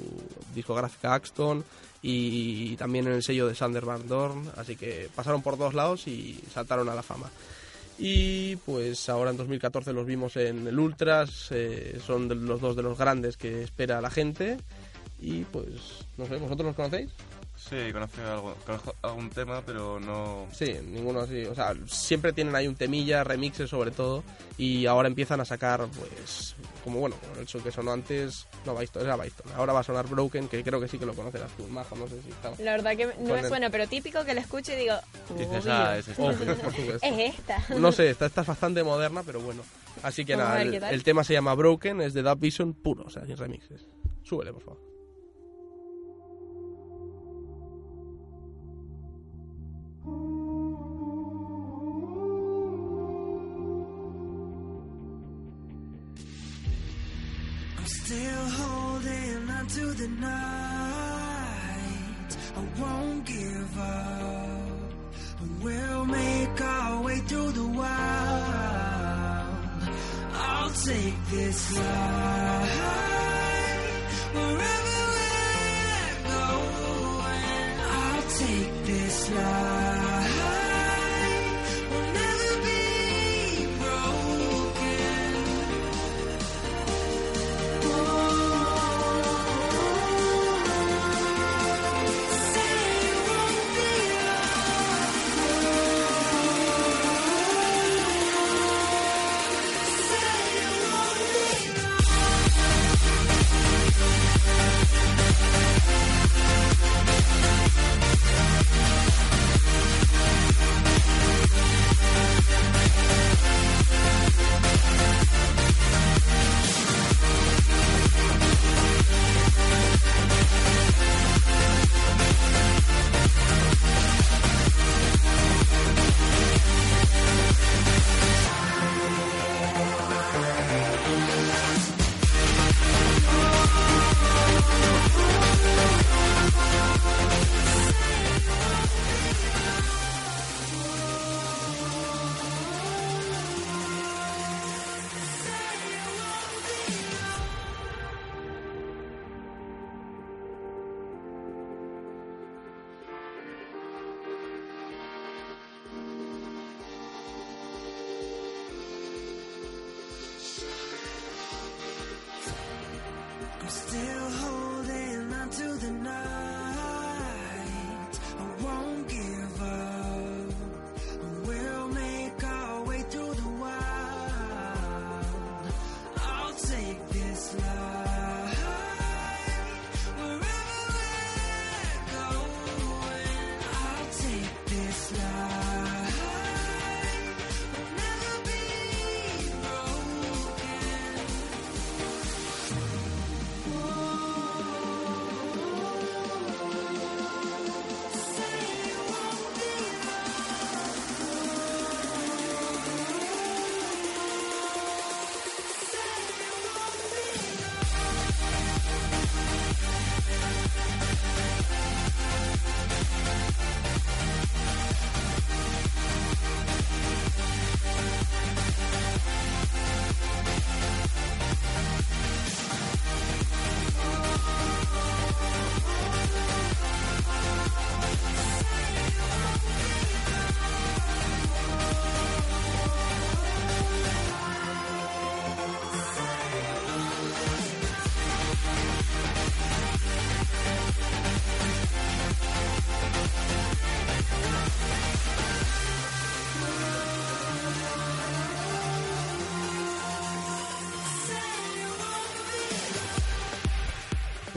discográfica Axton y también en el sello de Sander Van Dorn, así que pasaron por dos lados y saltaron a la fama. Y pues ahora en 2014 los vimos en el Ultras, eh, son de los dos de los grandes que espera la gente y pues no sé, ¿vosotros los conocéis? Sí, conozco, algo, conozco algún tema, pero no... Sí, ninguno así. O sea, siempre tienen ahí un temilla, remixes sobre todo, y ahora empiezan a sacar, pues, como bueno, el que sonó antes, no Baiston, era Baiston. Ahora va a sonar Broken, que creo que sí que lo conocerás tú, Majo, no sé si estaba. La verdad que no me el- suena, pero típico que la escucho y digo, Dices, ah, es esta. Obvio, por supuesto. es esta. No sé, esta, esta es bastante moderna, pero bueno. Así que Vamos nada, ver el, el tema se llama Broken, es de Dub Vision puro, o sea, sin remixes. Súbele, por favor. Still holding on to the night. I won't give up. We'll make our way through the wild. I'll take this life wherever we're going. I'll take this life.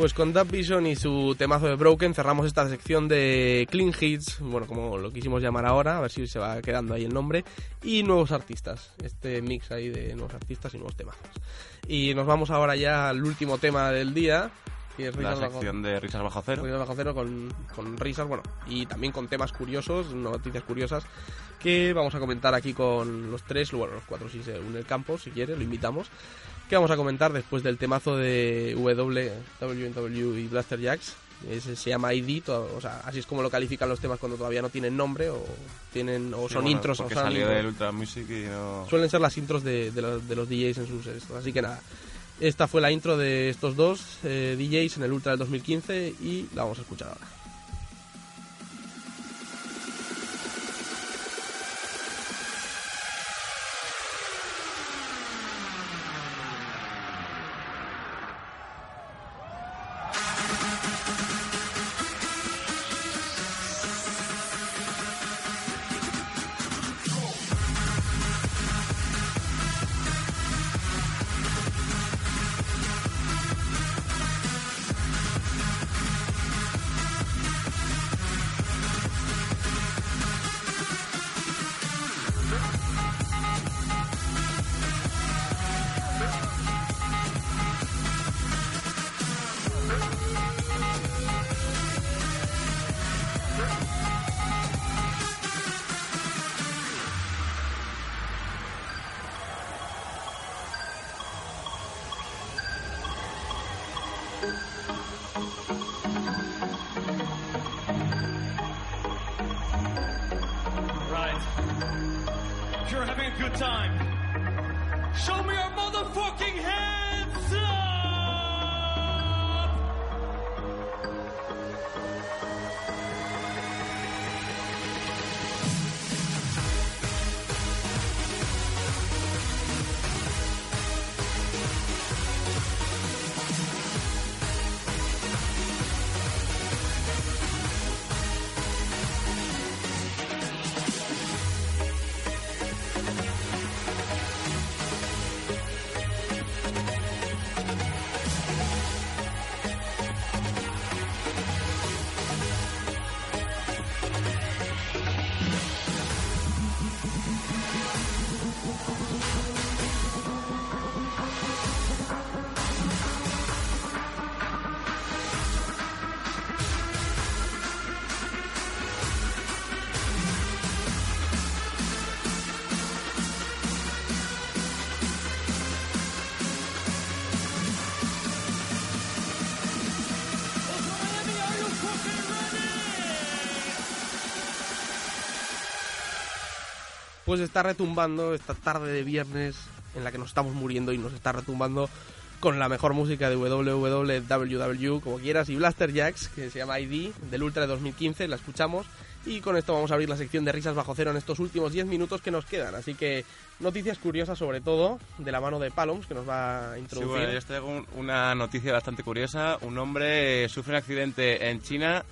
Pues con Dub Vision y su temazo de Broken cerramos esta sección de Clean Hits, bueno, como lo quisimos llamar ahora, a ver si se va quedando ahí el nombre, y nuevos artistas, este mix ahí de nuevos artistas y nuevos temazos. Y nos vamos ahora ya al último tema del día, que es La Risas Bajo- sección de risas bajo cero. Risas Bajo Cero con, con risas, bueno, y también con temas curiosos, noticias curiosas, que vamos a comentar aquí con los tres, bueno, los cuatro si se une el campo, si quiere, lo invitamos, que vamos a comentar después del temazo de W, WW y Blaster Jacks, ese se llama ID, to- o sea, así es como lo califican los temas cuando todavía no tienen nombre o tienen o Sí, son bueno, intros o salió del Ultra Music y no... Suelen ser las intros de, de los, de los DJs en sus estos. Así que nada, esta fue la intro de estos dos eh, DJs en el Ultra del 2015 y la vamos a escuchar ahora. Pues está retumbando esta tarde de viernes en la que nos estamos muriendo y nos está retumbando con la mejor música de WWW, como quieras, y Blaster Jacks, que se llama ID, del Ultra de 2015, la escuchamos. Y con esto vamos a abrir la sección de risas bajo cero en estos últimos 10 minutos que nos quedan. Así que noticias curiosas sobre todo, de la mano de Paloms, que nos va a Sí, introducir. bueno, yo os traigo un- una noticia bastante curiosa. Un hombre sufre un accidente en China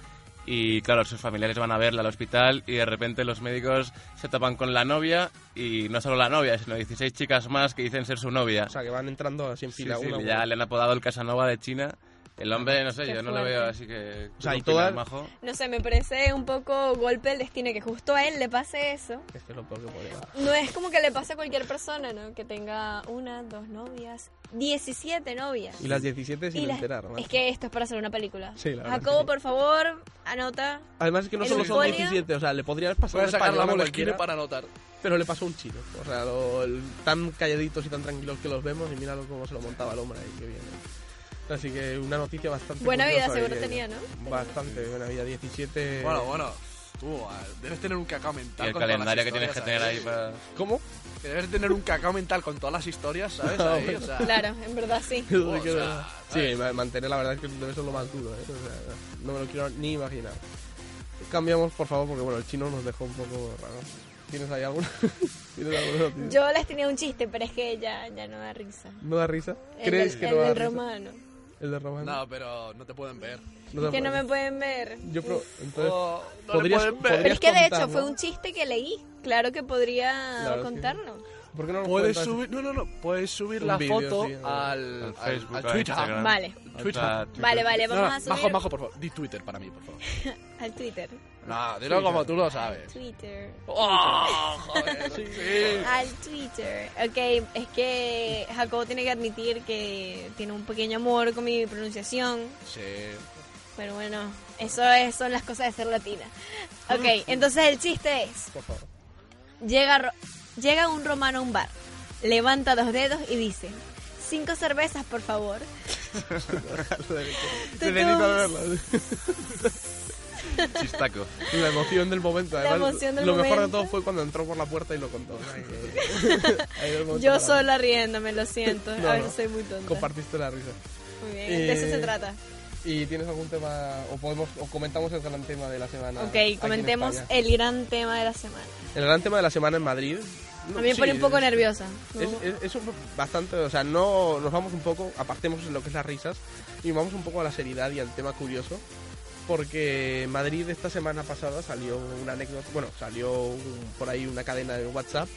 y, claro, sus familiares van a verle al hospital y de repente los médicos se tapan con la novia y no solo la novia, sino 16 chicas más que dicen ser su novia. O sea, que van entrando así en Sí, fila. sí, una ya le han apodado el Casanova de China. El hombre, no sé, Qué yo no lo fuerte. veo así que... O sea, ¿tú y todas- Majo? No sé, me parece un poco golpe del destino que justo a él le pase eso. Es que es lo peor que puede pasar. No es como que le pase a cualquier persona, ¿no? Que tenga una, dos novias, 17 novias. Y las 17 sin las- enterar, ¿no? Es que esto es para hacer una película. Sí, la verdad Jacobo, que por favor, anota. Además es que no ¿El solo son folio? 17, o sea, le podría haber pasado Puedes un sacar la a cualquiera, para anotar. pero le pasó a un chino. O sea, lo- el- tan calladitos y tan tranquilos que los vemos y míralo cómo se lo montaba el hombre ahí, que bien. Así que una noticia bastante Buena vida seguro y- tenía, ¿no? Bastante buena vida, 17... Bueno, bueno. Tú, eh, debes tener un cacao Y mental. el con todas las calendario que tienes que tener ahí para... ¿Cómo? Que debes tener un cacao mental con todas las historias, ¿sabes? Ahí, o sea, Claro, en verdad sí. O sí sea, mantener la verdad es que debe ser lo más duro, ¿eh? O sea, no me lo quiero ni imaginar. Cambiamos, por favor, porque bueno, el chino nos dejó un poco raro. ¿Tienes ahí alguna? ¿Tienes alguna? Yo les tenía un chiste, pero es que ya, ya no da risa. ¿No da risa? El ¿Crees que el no da risa? romano. El de Román. No, pero no te pueden ver. No te Que no me pueden ver. Yo pro- entonces, Oh, no podrías, pueden ver. Pero es que de hecho fue un chiste que leí. Claro que podría que- contarlo. ¿Por qué no nos Puedes subir, no, no, no, puedes subir Un la vídeo, foto sí, al, Al Facebook, al Twitter. Instagram. Vale, Twitter. vale, vale, vamos no, a subir Majo, Majo, por favor, di Twitter para mí, por favor. al Twitter. No, dilo como tú lo sabes. Twitter. ¡Oh, joder! Sí. Al Twitter. Ok, es que Jacobo tiene que admitir que tiene un pequeño amor con mi pronunciación. Sí. Pero bueno, eso es- son las cosas de ser latina. Ok, entonces el chiste es, Por favor. llega, llega un romano a un bar, levanta dos dedos y dice, cinco cervezas por favor. Chistaco. La emoción del momento. La además, emoción del lo mejor de momento. todo fue cuando entró por la puerta y lo contó. ahí el momento Yo sola riéndome, lo siento, No, a veces no. soy muy tonta. Compartiste la risa. Muy bien, de eso Eh, se trata. ¿Y tienes algún tema, o podemos, o comentamos el gran tema de la semana? Ok, comentemos el gran tema de la semana. El gran tema de la semana en Madrid. A mí me pone un poco nerviosa. ¿no? Es, es- es un- bastante, o sea, no nos vamos un poco, apartemos lo que es las risas y vamos un poco a la seriedad y al tema curioso, porque en Madrid esta semana pasada salió una anécdota, bueno, salió un- por ahí una cadena de WhatsApp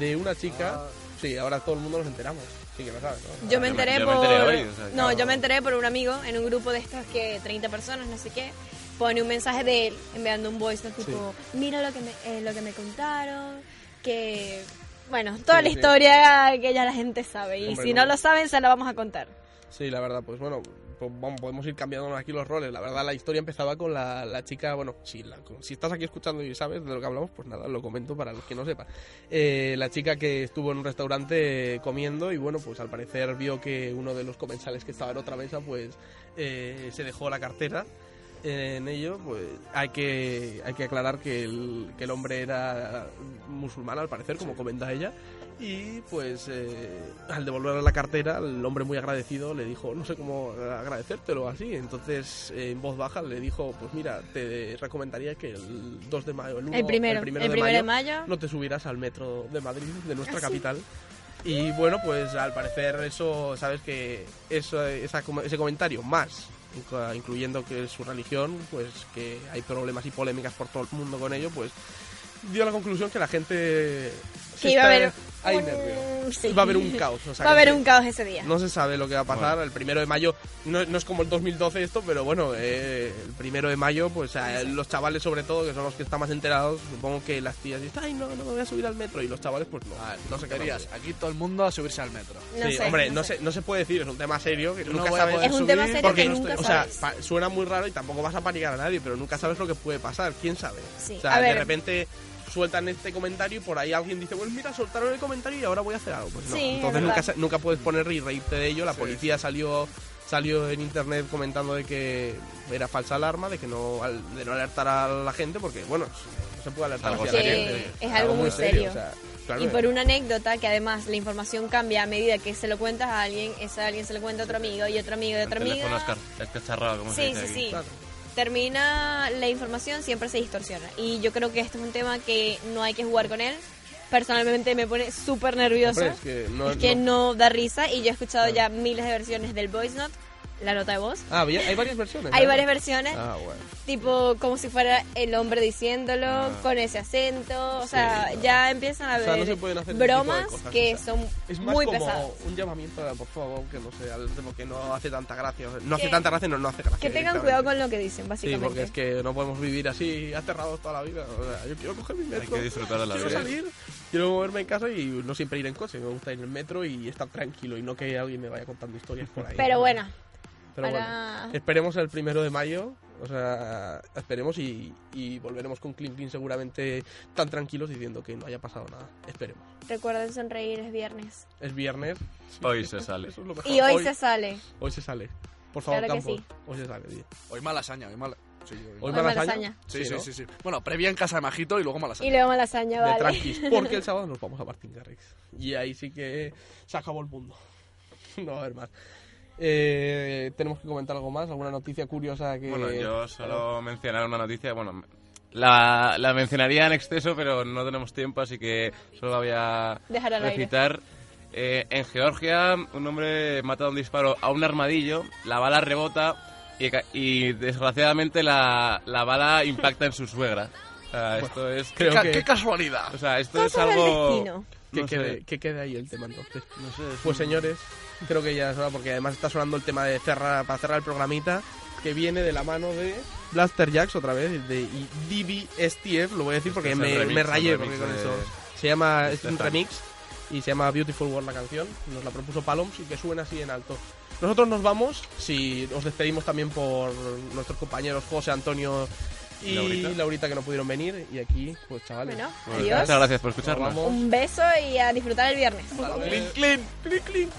de una chica, Ah. sí, ahora todo el mundo nos enteramos, sí que lo sabes, ¿no? Yo me me- enteré yo me por... enteré hoy, o sea, no, claro. yo me enteré por un amigo en un grupo de estos que 30 personas, no sé qué, pone un mensaje de él enviando un voice note tipo, mira lo que me, eh, lo que me contaron, que... Bueno, toda Sí, la sí. historia que ya la gente sabe y Hombre, si no. no lo saben se la vamos a contar. Sí, la verdad, pues bueno, pues vamos, podemos ir cambiando aquí los roles. La verdad, la historia empezaba con la, la chica, bueno, si, la- si estás aquí escuchando y sabes de lo que hablamos, pues nada, lo comento para los que no sepan. Eh, la chica que estuvo en un restaurante comiendo y bueno, pues al parecer vio que uno de los comensales que estaba en otra mesa, pues eh, se dejó la cartera. En ello, pues hay que, hay que aclarar que el, que el hombre era musulmán, al parecer, como comenta ella. Y pues eh, al devolverle la cartera, el hombre muy agradecido le dijo, no sé cómo agradecértelo así. Entonces, eh, en voz baja, le dijo, pues mira, te recomendaría que el 2 de mayo, el, uno- El primero, el primero de, de mayo, mayo. no te subirás al metro de Madrid, de nuestra Ah, sí. capital. Y bueno, pues al parecer eso, sabes que eso, esa ese comentario más, inclu- incluyendo que es su religión, pues que hay problemas y polémicas por todo el mundo con ello, pues dio la conclusión que la gente... se Que iba a está- haber hay un- nervios. sí. Va a haber un caos. o sea, Va a haber un caos ese día. No se sabe lo que va a pasar. El primero de mayo no, no es como el 2012 esto, pero bueno, eh, el primero de mayo, pues los chavales sobre todo, que son los que están más enterados, supongo que las tías dicen, ay, no, no me voy a subir al metro. Y los chavales, pues no. Ah, no sé qué querías. Aquí todo el mundo a subirse al metro. No sí, sé, hombre, no no, sé. se, no se puede decir, es un tema serio, que Yo nunca sabes... poder Es un tema serio Porque, que nunca o sea, sabes. suena muy raro y tampoco vas a panicar a nadie, pero nunca sabes lo que puede pasar. ¿Quién sabe? Sí, O sea, a de ver. repente sueltan este comentario y por ahí alguien dice, pues mira, soltaron el comentario y ahora voy a hacer algo. Pues no. Sí, es Entonces nunca, nunca puedes poner y reírte de ello. La policía salió salió en internet comentando de que era falsa alarma, de que no al- de no alertar a la gente, porque bueno, no se puede alertar Algo hacia la serio. gente. Es algo muy serio. o sea, claro, Y por una anécdota que además la información cambia a medida que se lo cuentas a alguien, ese alguien se lo cuenta a otro amigo y otro amigo y El otro amigo. teléfono escar- escacharrado, como se Sí, dice sí, aquí. sí. claro. Termina la información siempre se distorsiona. Y yo creo que este es un tema que no hay que jugar con él. Personalmente me pone súper nervioso. Hombre, es que no- es que no- no da risa y yo he escuchado ya miles de versiones del voice note, la nota de voz. Ah, había- hay varias versiones. Hay ¿no? varias versiones, Ah, bueno. tipo como si fuera el hombre diciéndolo, Ah. con ese acento. O sea, ya empiezan a O ver sea, no bromas cosas, que o sea, son Es más muy como pesadas. un llamamiento por favor, que no sé, que no hace tanta gracia. O sea, No hace tanta gracia, no, no hace gracia. Que tengan cuidado con lo que dicen, Sí, básicamente. porque es que no podemos vivir así aterrados toda la vida. O sea, yo quiero coger mi metro. que disfrutar de la quiero vida. salir, quiero moverme en casa y no siempre ir en coche. Me gusta ir en el metro y estar tranquilo y no que alguien me vaya contando historias por ahí. Pero bueno, Pero para- bueno, esperemos el primero de mayo. O sea, esperemos y, y volveremos con Clean Clean seguramente tan tranquilos diciendo que no haya pasado nada. Esperemos. recuerden sonreír, es viernes. Es viernes. Hoy se sale. Es. Y hoy, se sale. Hoy se sale. Por favor, Claro que Campos. sí. Hoy se sale, tío. Hoy malasaña, hoy mala. Sí, hoy, malasaña. malasaña. Sí, sí, ¿no? sí, sí. Bueno, previa en casa de Majito y luego malasaña. Y luego malasaña, De vale. tranquis. Porque el sábado nos vamos a Martín Garrix. Y ahí sí que se acabó el mundo. No va a haber más. Eh, tenemos que comentar algo más, alguna noticia curiosa que. Bueno, yo solo mencionar una noticia, bueno, la, la mencionaría en exceso, pero no tenemos tiempo, así que solo la voy a Dejar al aire. recitar. Eh, en Georgia, un hombre mata de un disparo a un armadillo, la bala rebota y, y desgraciadamente la, la bala impacta en su suegra. O sea, esto es... Creo Ca- que, ¡Qué casualidad! O sea, esto es algo... que no quede, que quede ahí el tema entonces. No sé, es Pues un- señores, creo que ya es hora porque además está sonando el tema de cerrar, para cerrar el programita que viene de la mano de Blaster Jacks otra vez, de DBSTF, lo voy a decir porque Este me, remix, me rayé con de- eso. Se llama, es un remix y se llama Beautiful World la canción, nos la propuso Paloms y que suena así en alto. Nosotros nos vamos, si os despedimos también por nuestros compañeros José, Antonio y Laurita. Laurita, que no pudieron venir y aquí, pues chavales. Bueno, adiós. Muchas gracias por nos escucharnos. Un beso y a disfrutar el viernes. Clean, clean, clean.